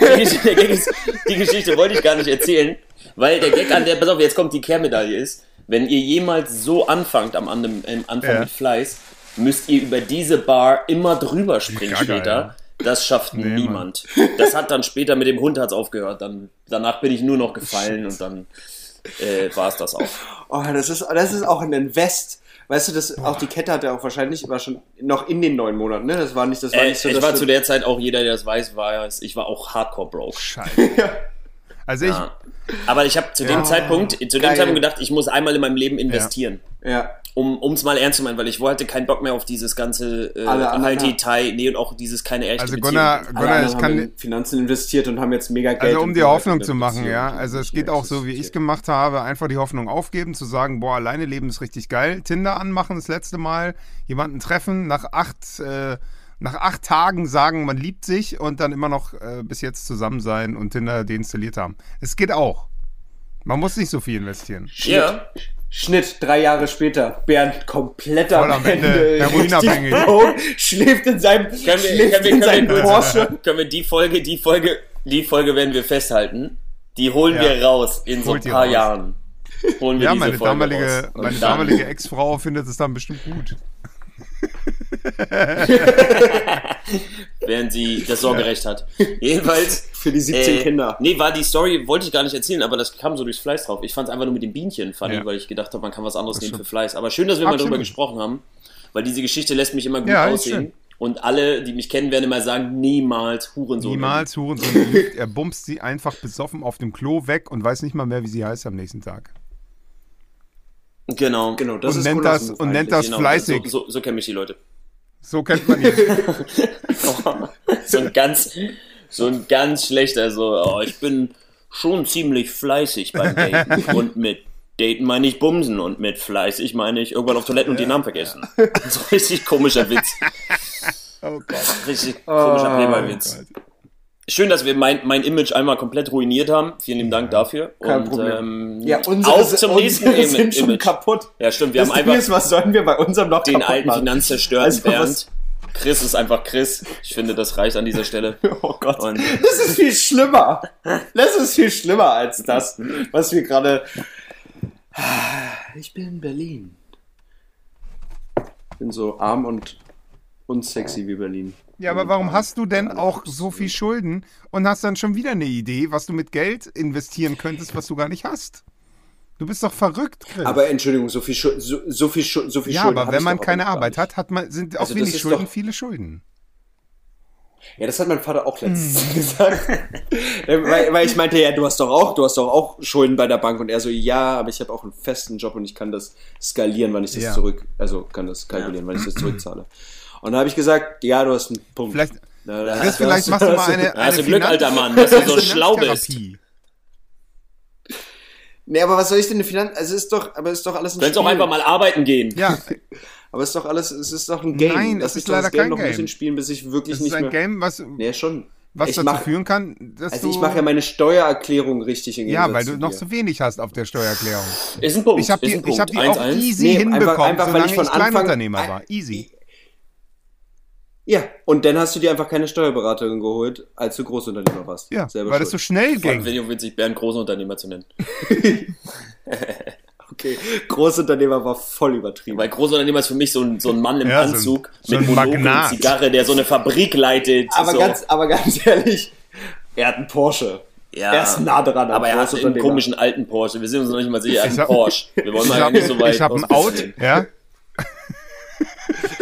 Die Geschichte, die Geschichte wollte ich gar nicht erzählen, weil der Gag an der, pass auf, jetzt kommt die Kehrmedaille ist, wenn ihr jemals so anfangt am, An- am Anfang Ja. mit Fleiß, müsst ihr über diese Bar immer drüber springen Gaga, später. ja. Das schafft Nee, niemand. Das hat dann später mit dem Hund hat's aufgehört. Dann, danach bin ich nur noch gefallen und dann äh, war es das auch. Oh, das ist, das ist auch ein Invest. Weißt du, das, auch die Kette hat er auch wahrscheinlich, war schon noch in den neun Monaten, ne? Das war nicht, das war Äh, nicht so, ich dass war zu der Zeit auch, jeder, der das weiß, war, ich war auch hardcore broke. Scheiße. Also ich, Ja. Aber ich habe zu dem Ja, Zeitpunkt, zu dem. Zeitpunkt gedacht, ich muss einmal in meinem Leben investieren. Ja. Um es mal ernst zu meinen, weil ich wollte keinen Bock mehr auf dieses ganze äh, halt Detail, nee, und auch dieses keine echte also Beziehung. Gunnar, Alle Gunnar, ich haben kann, in Finanzen investiert und haben jetzt mega Geld. Also um die Hoffnung zu machen, Beziehung, ja. Also es geht auch so, wie ich es gemacht habe, einfach die Hoffnung aufgeben, zu sagen, boah, alleine leben ist richtig geil. Tinder anmachen das letzte Mal, jemanden treffen, nach acht, äh, nach acht Tagen sagen, man liebt sich und dann immer noch äh, bis jetzt zusammen sein und Tinder deinstalliert haben. Es geht auch. Man muss nicht so viel investieren. ja, Schnitt, drei Jahre später. Bernd komplett am Voll am Ende. Heroinabhängig. schläft in seinem, können wir, schläft können wir, in können seinem wir, Porsche. können wir die Folge, die Folge, die Folge werden wir festhalten. Die holen Ja. wir raus in so ein Holt paar raus. Jahren. Holen wir Ja, diese meine Folge damalige, raus. Und meine damalige Ex-Frau findet es dann bestimmt gut. während sie das Sorgerecht hat. Jedenfalls. Für die 17 äh, Kinder. Nee, war die Story, wollte ich gar nicht erzählen, aber das kam so durchs Fleiß drauf. Ich fand es einfach nur mit den Bienchen funny, Ja. weil ich gedacht habe, man kann was anderes Das nehmen für. Fleiß. Aber schön, dass wir mal Absolut. drüber gesprochen haben, weil diese Geschichte lässt mich immer gut Ja, aussehen. Und alle, die mich kennen, werden immer sagen, niemals Hurensohn. Niemals Hurensohn. Er bumst sie einfach besoffen auf dem Klo weg und weiß nicht mal mehr, wie sie heißt am nächsten Tag. Genau. Genau, das Und ist nennt das- und nennt das genau. fleißig. So, so, so kennen mich die Leute. So kennt man ihn. so ein ganz, so ein ganz schlechter, so, oh, ich bin schon ziemlich fleißig beim Daten. Und mit Daten meine ich Bumsen und mit fleißig meine ich irgendwann auf Toiletten und die Namen vergessen. So richtig komischer Witz. Oh Gott. Richtig komischer Oh Playboy-Witz. Schön, dass wir mein, mein Image einmal komplett ruiniert haben. Vielen lieben Dank dafür. Kein und, Problem. Ähm, Ja, unsere, auf zum nächsten unsere sind schon Image. kaputt. Ja, stimmt. Wir das haben einfach ist, was sollen wir bei unserem noch den alten machen? finanzzerstörten Also, Bernd. Chris ist einfach Chris. Ich finde, das reicht an dieser Stelle. Oh Gott. Und Das ist viel schlimmer. Das ist viel schlimmer als das, was wir gerade. Ich bin in Berlin. Ich bin so arm und unsexy wie Berlin. Ja, aber warum hast du denn auch so viel Schulden und hast dann schon wieder eine Idee, was du mit Geld investieren könntest, was du gar nicht hast? Du bist doch verrückt, Chris. Aber Entschuldigung, so viel, Schu so, so viel, Schu so viel ja, Schulden aber hab wenn man keine Arbeit hat, hat man, sind auch Also wenig Schulden viele Schulden. Ja, das hat mein Vater auch letztens Hm. gesagt. weil, weil ich meinte, ja, du hast doch auch, du hast doch auch Schulden bei der Bank und er so, ja, aber ich habe auch einen festen Job und ich kann das skalieren, wann ich das Ja. zurück, also kann das kalkulieren, wann ich das zurückzahle. Und da habe ich gesagt, ja, du hast einen Punkt. Vielleicht, Na, da- Chris, da vielleicht hast machst du mal eine, eine hast du Glück, Finanz- alter Mann, dass du so schlau bist. Finanztherapie. Nee, aber was soll ich denn eine Finanz... Also es ist doch, aber ist doch alles ein Du kannst auch einfach mal arbeiten gehen. Ja, Aber es ist doch alles, es ist doch ein Game. Nein, Lass es ist das leider Game kein noch ein Game. bisschen spielen, bis ich wirklich das ist nicht ein mehr... Game, was, Nee, schon. was ich dazu mach, führen kann, dass Also du... ich mache ja meine Steuererklärung richtig im ja, weil du noch zu wenig hast auf der Steuererklärung. Ist ein Punkt. Ich habe ist die, ich hab die 1-1. auch easy Nee, hinbekommen, einfach- einfach, weil solange ich von ich Anfang- Kleinunternehmer Ein- war. Easy. Ja, und dann hast du dir einfach keine Steuerberaterin geholt, als du Großunternehmer warst. Ja, Selber weil das so schuld. schnell Fand ging. Video witzig, Bernd Großunternehmer zu nennen. Okay, Großunternehmer war voll übertrieben. Weil Großunternehmer ist für mich so ein, so ein Mann im Ja, so ein- Anzug so mit ein Monokel und Magnat. Zigarre, der so eine Fabrik leitet. aber, so. ganz, aber ganz ehrlich, er hat einen Porsche. ja. Er ist nah dran Aber er hat einen komischen alten Porsche. Wir sind uns noch nicht mal sicher, er hat Ich einen hab- Porsche. Wir wollen Ich mal habe nicht so weit ich hab ein. Out, ja.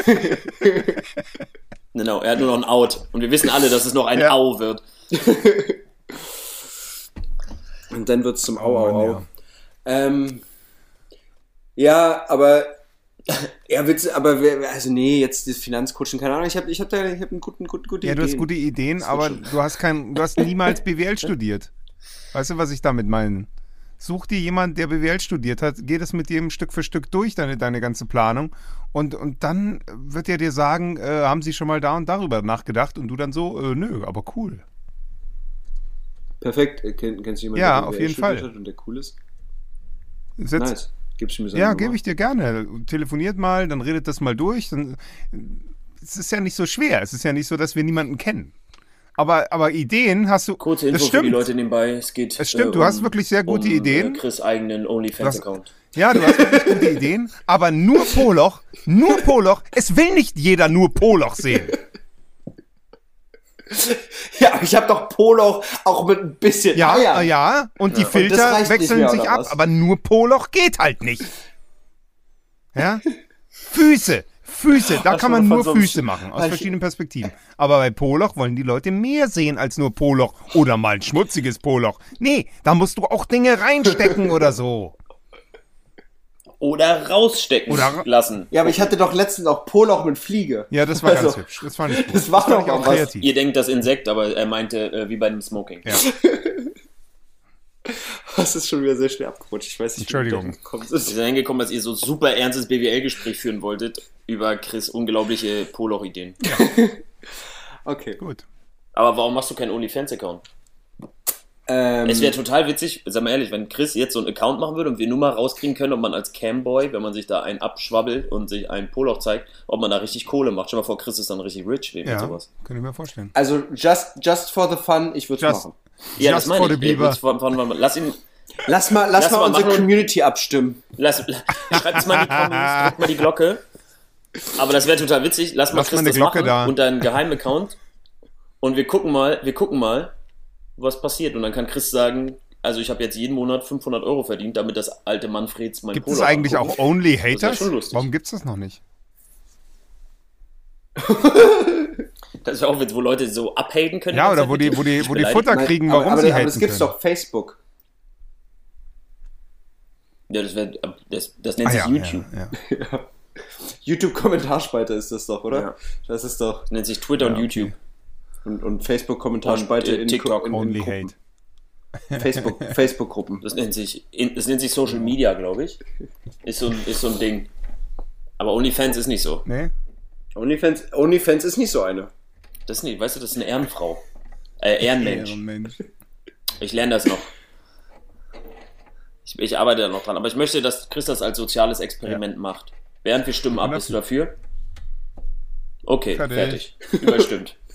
Genau, er hat nur noch ein Out. Und wir wissen alle, dass es noch ein Ja. Au wird. Und dann wird's zum Au, Oh Au, Mann, Au. ja. Ähm, ja, aber ja, Witz, aber wer- also nee, jetzt das Finanzcoaching, keine Ahnung. Ich habe ich hab da ich hab einen guten, guten, gute Ja, du hast Ideen. gute Ideen, wird aber du hast kein, du hast niemals BWL studiert. Weißt du, was ich damit meine? Such dir jemand, der BWL studiert hat, geh das mit dem Stück für Stück durch, deine, deine ganze Planung. Und, und dann wird er dir sagen, äh, haben sie schon mal da und darüber nachgedacht? Und du dann so, äh, nö, aber cool. Perfekt. Äh, Kenn, kennst du jemanden, Ja, der auf BWL jeden studiert Fall. hat und der cool ist? Setz, Nice. Gibst du mir seine Ja, gebe ich dir gerne. Telefoniert mal, dann redet das mal durch. Dann, es ist ja nicht so schwer. Es ist ja nicht so, dass wir niemanden kennen. Aber, aber Ideen hast du. Kurze das Info für die stimmt. Leute nebenbei. Es geht. Es stimmt, du hast wirklich sehr gute um, Ideen. Äh, Chris eigenen OnlyFans-Account. Ja, du hast wirklich gute Ideen, aber nur Poloch, nur Poloch, es will nicht jeder nur Poloch sehen. Ja, ich habe doch Polo auch mit ein bisschen Ja, Eiern. äh, ja, und die Und das Filter nicht wechseln mehr, sich ab, was? aber nur Poloch geht halt nicht. Ja? Füße, Füße, da kann man nur so Füße machen, aus verschiedenen Perspektiven. Aber bei Poloch wollen die Leute mehr sehen als nur Poloch oder mal ein schmutziges Poloch. Nee, da musst du auch Dinge reinstecken oder so. Oder rausstecken Oder- lassen. Ja, aber ich hatte doch letztens auch Poloch mit Fliege. Ja, das war ganz Also, hübsch. Das fand ich gut. das war doch auch kreativ. Ihr denkt das Insekt, aber er meinte äh, wie bei dem Smoking. Ja. Das ist schon wieder sehr schnell abgerutscht. Ich weiß nicht, Entschuldigung. Wir sind hingekommen, dass ihr so super ernstes BWL-Gespräch führen wolltet über Chris unglaubliche Poloch-Ideen. Okay. Gut. Aber warum machst du keinen OnlyFans-Account? Ähm, Es wäre total witzig, sag mal ehrlich, wenn Chris jetzt so einen Account machen würde und wir nur mal rauskriegen können, ob man als Camboy, wenn man sich da einen abschwabbelt und sich einen Poloch zeigt, ob man da richtig Kohle macht. Stell mal vor, Chris ist dann richtig rich wegen Ja, sowas. kann ich mir vorstellen. also just, just for the fun, ich würde es Just- machen. Ja, Just das meine for ich. the Bieber. Von, von, von, lass ihn, Lass mal, lass Lass mal mal unsere machen. Community abstimmen. lass, schreibt's mal in die Comments, drückt mal die Glocke. Aber das wäre total witzig. Lass mal Lass Chris mal das Glocke machen da. unter einen Geheimaccount und wir gucken mal, wir gucken mal, was passiert. Und dann kann Chris sagen, also ich habe jetzt jeden Monat 500 Euro verdient, damit das alte Manfreds mein Gibt es eigentlich anguckt. auch Only Haters? schon lustig. Warum gibt's das noch nicht? Das wäre auch Witz, wo Leute so abhaten können. Ja, oder wo die, wo die, wo die. Futter kriegen, aber, warum aber, sie aber haten das gibt's können. doch Facebook. Ja, das, wär, das, das nennt Ah, sich ja, YouTube. Ja, ja. YouTube-Kommentarspalte ist das doch, oder? Ja. Das ist doch. Das nennt sich Twitter und okay. YouTube. Und, und Facebook-Kommentarspalte Und, äh, in, TikTok. in, in Only Gruppen. hate. Facebook, Facebook-Gruppen. Das nennt sich, das nennt sich Social Media, glaube ich. Ist so, ein, ist so ein Ding. Aber OnlyFans ist nicht so. Nee? OnlyFans, OnlyFans ist nicht so eine. Das ist nicht, weißt du, das ist eine Ehrenfrau. Äh, Ehrenmensch. Ehrenmensch. Ich lerne das noch. Ich, ich arbeite da noch dran. Aber ich möchte, dass Chris das als soziales Experiment macht. Während wir stimmen ab, bist du dafür? Okay, Fertig. fertig. Überstimmt.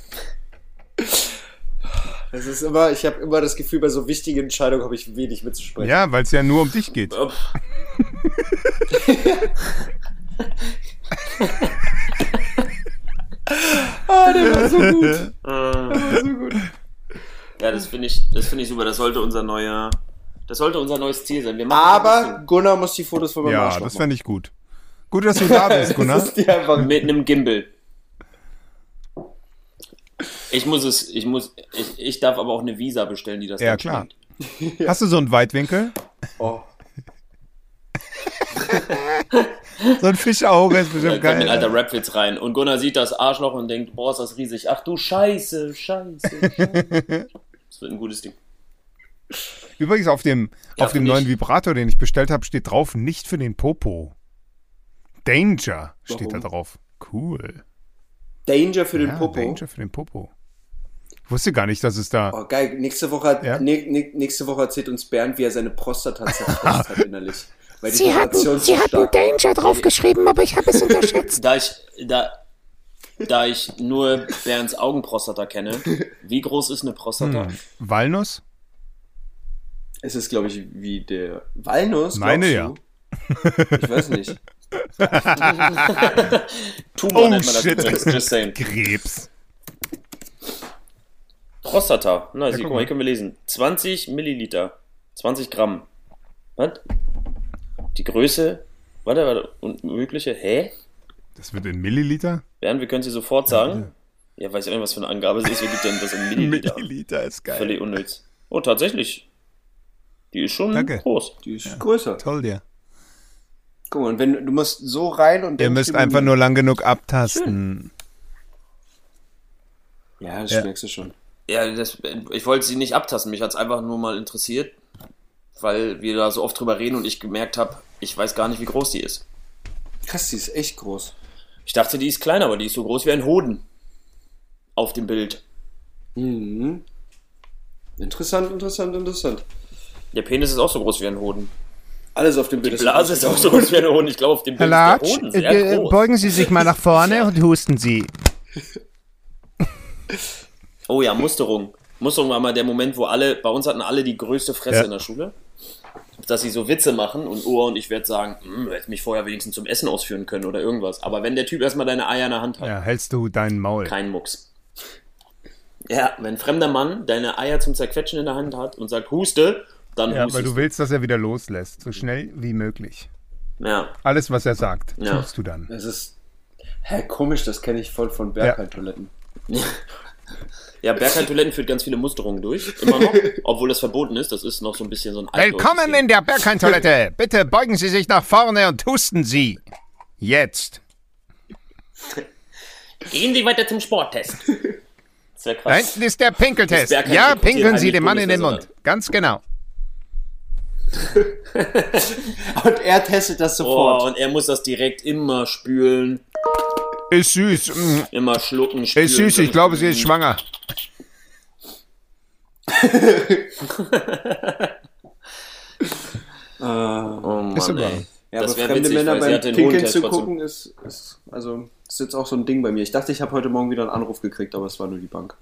Das ist immer, ich habe immer das Gefühl, bei so wichtigen Entscheidungen habe ich wenig mitzusprechen. Ja, weil es ja nur um dich geht. Ah, der war so gut. Äh, Ja, das finde ich, das finde ich super. Das sollte unser neuer, das sollte unser neues Ziel sein. Aber Gunnar muss die Fotos von meinem Ja, das machen. fände ich gut. Gut, dass du da bist, Gunnar. Das ist die einfach mit einem Gimbal. Ich muss es, ich muss, ich, ich darf aber auch eine Visa bestellen, die das Ja, klar. schneidet. Hast du so einen Weitwinkel? oh. So ein Fischauge ist Da bestimmt ein geil. alter Rapwitz rein. Und Gunnar sieht das Arschloch und denkt, boah, ist das riesig. Ach du Scheiße, Scheiße, Scheiße. Das wird ein gutes Ding. Übrigens auf dem, Ja, auf dem neuen. Vibrator, den ich bestellt habe, steht drauf, nicht für den Popo. Danger steht da Warum? drauf. Cool. Danger für den Ja, Popo. Danger für den Popo. Ich wusste gar nicht, dass es da. Oh, geil. Nächste Woche, hat, Ja? ne, ne, nächste Woche erzählt uns Bernd, wie er seine Prostata zerfetzt hat innerlich. Weil die Sie hatten, zu Sie hatten. Danger draufgeschrieben, aber ich habe es unterschätzt. Da ich, da, da ich nur Bernds Augenprostata kenne, wie groß ist eine Prostata? Hm. Walnuss? Es ist, glaube ich, wie der Walnuss. Meine du? Ich weiß nicht. Tumor Oh, nennt man das shit. just saying. Krebs. Prostata. Na, guck sie, guck mal, hier können wir lesen. 20 Milliliter. 20 Gramm. Was? Die Größe. Warte, warte. Und mögliche. Hä? Das wird in Milliliter? Bernd, wir können sie sofort sagen. Ja, weiß ich auch nicht, was für eine Angabe es ist. Wie gibt denn das in Milliliter? Milliliter ist geil. Völlig unnütz. Oh, tatsächlich. Die ist schon Danke. groß. Die ist größer. Toll dir. Guck mal, und wenn du musst so rein und Ihr müsst einfach nur lang genug abtasten. Ja, das Ja. schmeckst du schon. Ja, das, ich wollte sie nicht abtasten. Mich hat es einfach nur mal interessiert, weil wir da so oft drüber reden und ich gemerkt habe, ich weiß gar nicht, wie groß die ist. Krass, die ist echt groß. Ich dachte, die ist klein, aber die ist so groß wie ein Hoden. Auf dem Bild. Mhm. Interessant, interessant, interessant. Der Penis ist auch so groß wie ein Hoden. Alles auf dem Bild Die Blase ist auch so groß wie ein Hoden. Ich glaube, auf dem Bild Herr ist der Hoden sehr äh, groß. beugen Sie sich mal nach vorne und husten Sie. Oh ja, Musterung. Musterung war mal der Moment, wo alle, bei uns hatten alle die größte Fresse Ja. in der Schule. Dass sie so Witze machen und Ohr und ich werde sagen, hm, du hättest mich vorher wenigstens zum Essen ausführen können oder irgendwas. Aber wenn der Typ erstmal deine Eier in der Hand hat, Ja, hältst du deinen Maul. kein Mucks. Ja, wenn ein fremder Mann deine Eier zum Zerquetschen in der Hand hat und sagt, huste, dann Ja, weil hustest du willst, dass er wieder loslässt. So schnell wie möglich. Ja, Alles, was er sagt, Ja. tust du dann. Das ist. Hä, komisch, das kenne ich voll von Bergheim-Toiletten. ja Bergheim-Toiletten führt ganz viele Musterungen durch, immer noch, obwohl das verboten ist. Das ist noch so ein bisschen so ein Willkommen in der Berghain-Toilette. Bitte beugen Sie sich nach vorne und husten Sie. Jetzt. Gehen Sie weiter zum Sporttest. Das wäre Da krass. hinten ist der Pinkeltest. Das Ja, pinkeln Sie dem Mann in den Mund. Ganz genau. Und er testet das Oh, sofort. und er muss das direkt immer spülen, Ist süß. mm, immer schlucken, spülen. Ist süß. Ich glaube, sie ist schwanger. Äh, Oh Mann, Ist aber- ja, Das aber fremde witzig, Männer beim Pinkeln zu gucken, ist, ist, also, ist jetzt auch so ein Ding bei mir. Ich dachte, ich habe heute Morgen wieder einen Anruf gekriegt, aber es war nur die Bank.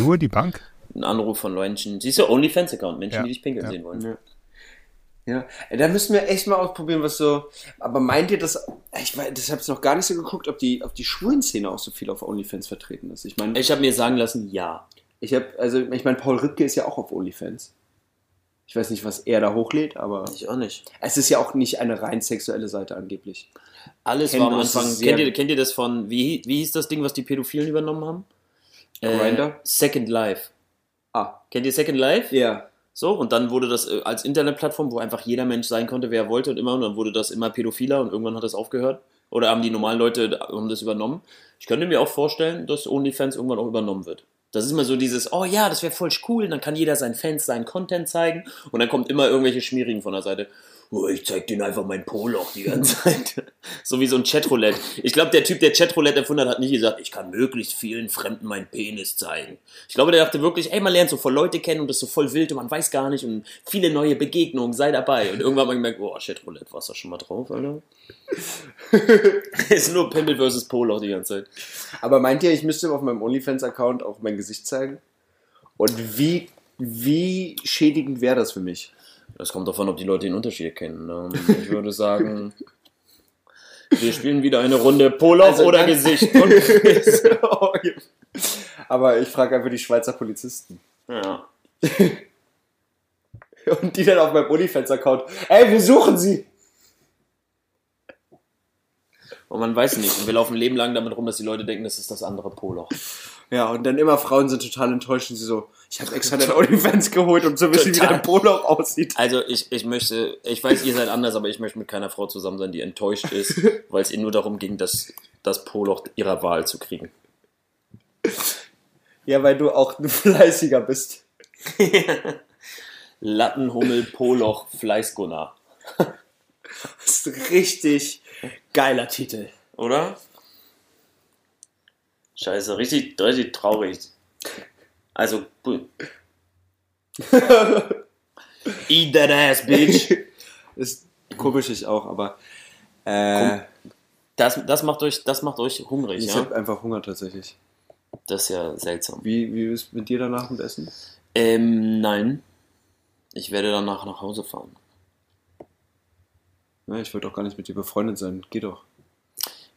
Nur die Bank? Ein Anruf von Menschen. Siehst du, OnlyFans-Account, Menschen, Ja. die dich pinkeln Ja. sehen wollen. Ja. Ja, Ey, da müssen wir echt mal ausprobieren, was so. Aber meint ihr das? Ich weiß, das habe ich noch gar nicht so geguckt, ob die, ob die schwulen Szene auch so viel auf OnlyFans vertreten ist. Ich meine, Ich habe mir sagen lassen, ja. ich habe, also ich meine, Paul Rübke ist ja auch auf OnlyFans. Ich weiß nicht, was er da hochlädt, aber Ich auch nicht. es ist ja auch nicht eine rein sexuelle Seite angeblich. Alles Kennen war am Anfang. sehr- Kennt ihr, kennt ihr das von, wie, wie hieß das Ding, was die Pädophilen übernommen haben? Grindr? Äh, Second Life. Ah, Kennt ihr Second Life? ja. So, und dann wurde das äh, als Internetplattform, wo einfach jeder Mensch sein konnte, wer er wollte und immer, und dann wurde das immer pädophiler und irgendwann hat das aufgehört. Oder haben die normalen Leute haben das übernommen? Ich könnte mir auch vorstellen, dass OnlyFans irgendwann auch übernommen wird. Das ist immer so dieses, oh ja, das wäre voll cool, dann kann jeder seinen Fans seinen Content zeigen und dann kommt immer irgendwelche Schmierigen von der Seite. Oh, ich zeig denen einfach mein Poloch die ganze Zeit. so wie so ein Chatroulette. Ich glaube, der Typ, der Chatroulette erfunden hat, hat nicht gesagt, ich kann möglichst vielen Fremden meinen Penis zeigen. Ich glaube, der dachte wirklich, ey, man lernt so voll Leute kennen und das ist so voll wild und man weiß gar nicht und viele neue Begegnungen, sei dabei. Und irgendwann hat man gemerkt, oh, Chatroulette, warst du schon mal drauf, Alter? ist nur Pimmel versus Poloch die ganze Zeit. Aber meint ihr, ich müsste auf meinem OnlyFans-Account auch mein Gesicht zeigen? Und wie, wie schädigend wäre das für mich? Das kommt davon, ob die Leute den Unterschied kennen. Ähm, Ich würde sagen, wir spielen wieder eine Runde Poloch Also oder Gesicht. Aber ich frage einfach die Schweizer Polizisten. ja. Und die dann auf meinem OnlyFans-Account, ey, wir suchen sie! Und man weiß nicht. Und wir laufen ein Leben lang damit rum, dass die Leute denken, das ist das andere Poloch. Ja, und dann immer Frauen sind total enttäuscht und sie so, ich habe extra den OnlyFans geholt, um zu wissen, wie Total. der Poloch aussieht. Also ich, ich möchte, ich weiß, ihr seid anders, aber ich möchte mit keiner Frau zusammen sein, die enttäuscht ist, weil es ihr nur darum ging, das, das Poloch ihrer Wahl zu kriegen. Ja, weil du auch ein Fleißiger bist. Lattenhummel, Poloch, Fleißgunnar. Das ist richtig geiler Titel. Oder? Scheiße, richtig, richtig traurig. Also, Eat that ass, bitch. Ist komisch ich auch, aber äh, Das, das, macht euch, das macht euch hungrig, ich ja? habe einfach Hunger tatsächlich. Das ist ja seltsam. Wie, wie ist mit dir danach mit Essen? Ähm, nein. Ich werde danach nach Hause fahren. Ja, ich wollte auch gar nicht mit dir befreundet sein. Geh doch.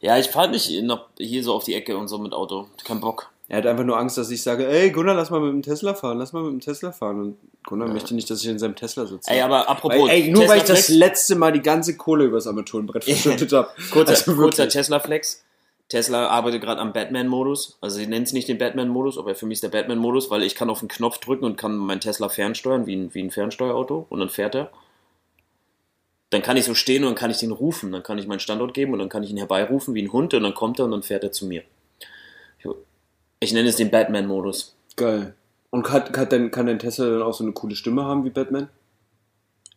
Ja, ich fahre nicht noch hier so auf die Ecke und so mit Auto. Kein Bock. Er hat einfach nur Angst, dass ich sage, ey Gunnar, lass mal mit dem Tesla fahren, lass mal mit dem Tesla fahren. Und Gunnar möchte nicht, dass ich in seinem Tesla sitze. Ey, aber apropos. weil, ey, nur weil ich das Tesla-Flex- letzte Mal die ganze Kohle übers Armaturenbrett verschüttet habe. Kurzer, Also kurzer. Tesla-Flex. Tesla arbeitet gerade am Batman-Modus. Also sie nennt es nicht den Batman-Modus, aber für mich ist der Batman-Modus, weil ich kann auf den Knopf drücken und kann mein Tesla fernsteuern, wie ein, wie ein Fernsteuerauto, und dann fährt er. Dann kann ich so stehen und dann kann ich den rufen. Dann kann ich meinen Standort geben und dann kann ich ihn herbeirufen wie ein Hund und dann kommt er und dann fährt er zu mir. Ich- nenne es den Batman-Modus. Geil. Und kann, kann, dein, kann dein Tesla dann auch so eine coole Stimme haben wie Batman?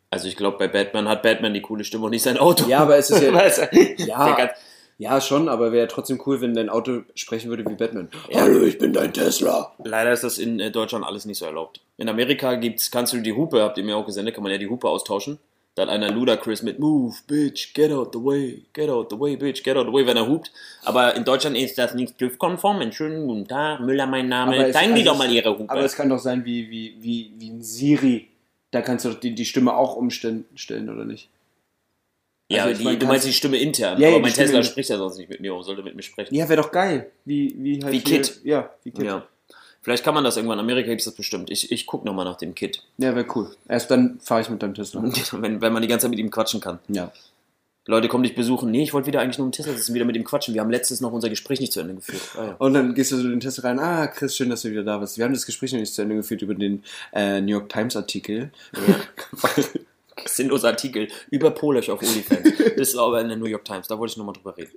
Also ich glaube, bei Batman hat Batman die coole Stimme und nicht sein Auto. Ja, aber es ist ja. Ja. Ja, schon, aber wäre ja trotzdem cool, wenn dein Auto sprechen würde wie Batman. Ja. Hallo, ich bin dein Tesla. Leider ist das in äh, Deutschland alles nicht so erlaubt. In Amerika gibt's, kannst du die Hupe, habt ihr mir auch gesendet, kann man ja die Hupe austauschen. Da hat einer Ludacris mit Move, bitch, get out the way, get out the way, bitch, get out the way, wenn er hupt. Aber in Deutschland ist das nicht TÜV-konform. Einen schönen guten Tag, Müller mein Name. Aber es- Zeigen die also doch mal ihre Hupe. Aber es kann doch sein wie, wie, wie, wie ein Siri. Da kannst du doch die, die Stimme auch umstellen, stellen, oder nicht? ja, also die, mein, du meinst die Stimme intern. Ja, aber mein Tesla spricht ja sonst nicht mit mir. Warum sollte mit mir sprechen? Ja, wäre doch geil. Wie, wie halt Wie Kit. Ja, wie Kit. Ja. Vielleicht kann man das irgendwann. In Amerika gibt es das bestimmt. Ich, ich gucke nochmal nach dem Kit. Ja, wäre cool. Erst dann fahre ich mit deinem Tesla. wenn, wenn man die ganze Zeit mit ihm quatschen kann. Ja. Leute kommen dich besuchen. Nee, ich wollte wieder eigentlich nur im Tesla sitzen, wieder mit ihm quatschen. Wir haben letztens noch unser Gespräch nicht zu Ende geführt. Ah, ja. Und dann gehst du so in den Tesla rein. Ah, Chris, schön, dass du wieder da bist. Wir haben das Gespräch noch nicht zu Ende geführt über den äh, New York Times Artikel. Sinnloser Artikel über Polish auf OnlyFans. Das ist aber in der New York Times. Da wollte ich nochmal drüber reden.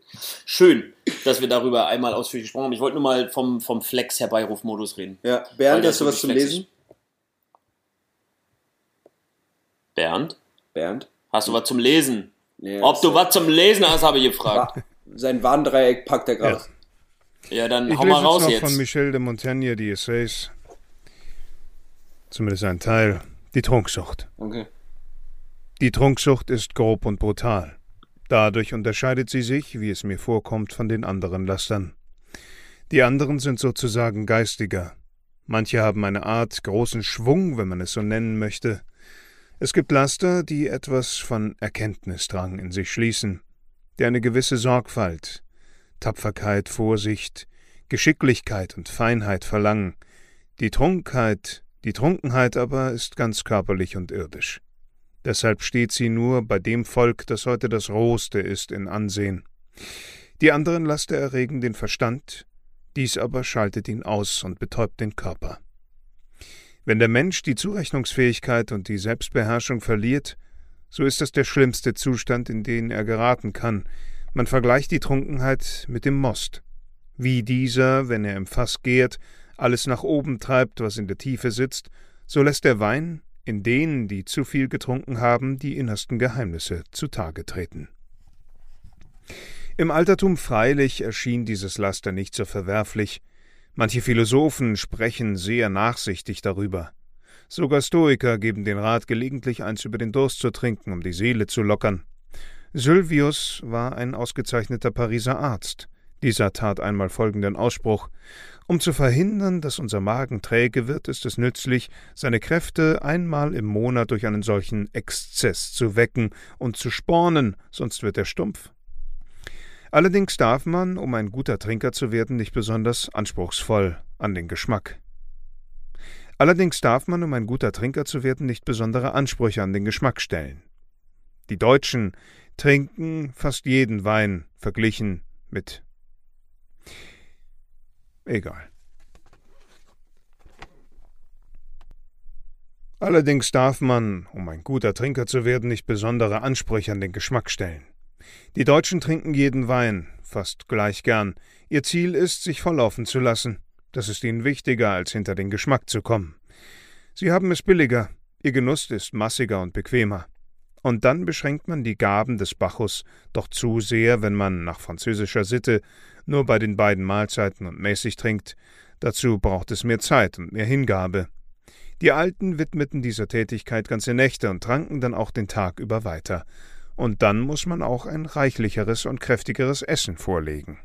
Schön, dass wir darüber einmal ausführlich gesprochen haben. Ich wollte nur mal vom, vom Flex-Herbeirufmodus reden. Ja, Bernd, hast du was zum Lesen? Bernd, Bernd? hast du was zum Lesen? Nee, Ob du was zum Lesen hast, habe ich gefragt. Sein Warndreieck packt er gerade. Ja, dann Ich hau mal raus jetzt noch jetzt. von Michel de Montaigne die Essays. Zumindest ein Teil. Die Trunksucht. Okay. Die Trunksucht ist grob und brutal. Dadurch unterscheidet sie sich, wie es mir vorkommt, von den anderen Lastern. Die anderen sind sozusagen geistiger. Manche haben eine Art großen Schwung, wenn man es so nennen möchte. Es gibt Laster, die etwas von Erkenntnisdrang in sich schließen, die eine gewisse Sorgfalt, Tapferkeit, Vorsicht, Geschicklichkeit und Feinheit verlangen. Die Trunkheit, die Trunkenheit aber ist ganz körperlich und irdisch. Deshalb steht sie nur bei dem Volk, das heute das rohste ist, in Ansehen. Die anderen Laster erregen den Verstand, dies aber schaltet ihn aus und betäubt den Körper. Wenn der Mensch die Zurechnungsfähigkeit und die Selbstbeherrschung verliert, so ist das der schlimmste Zustand, in den er geraten kann. Man vergleicht die Trunkenheit mit dem Most. Wie dieser, wenn er im Fass gärt, alles nach oben treibt, was in der Tiefe sitzt, so lässt der Wein in denen, die zu viel getrunken haben, die innersten Geheimnisse zutage treten. Im Altertum freilich erschien dieses Laster nicht so verwerflich. Manche Philosophen sprechen sehr nachsichtig darüber. Sogar Stoiker geben den Rat, gelegentlich eins über den Durst zu trinken, um die Seele zu lockern. Sylvius war ein ausgezeichneter Pariser Arzt. Dieser tat einmal folgenden Ausspruch Um zu verhindern, dass unser Magen träge wird, ist es nützlich, seine Kräfte einmal im Monat durch einen solchen Exzess zu wecken und zu spornen, sonst wird er stumpf. Allerdings darf man, um ein guter Trinker zu werden, nicht besonders anspruchsvoll an den Geschmack Allerdings darf man, um ein guter Trinker zu werden, nicht besondere Ansprüche an den Geschmack stellen. Die Deutschen trinken fast jeden Wein verglichen mit. Egal. Allerdings darf man, um ein guter Trinker zu werden, nicht besondere Ansprüche an den Geschmack stellen. Die Deutschen trinken jeden Wein, fast gleich gern. Ihr Ziel ist, sich volllaufen zu lassen. Das ist ihnen wichtiger, als hinter den Geschmack zu kommen. Sie haben es billiger, ihr Genuss ist massiger und bequemer. Und dann beschränkt man die Gaben des Bacchus doch zu sehr, wenn man nach französischer Sitte nur bei den beiden Mahlzeiten und mäßig trinkt. Dazu braucht es mehr Zeit und mehr Hingabe. Die Alten widmeten dieser Tätigkeit ganze Nächte und tranken dann auch den Tag über weiter. Und dann muss man auch ein reichlicheres und kräftigeres Essen vorlegen.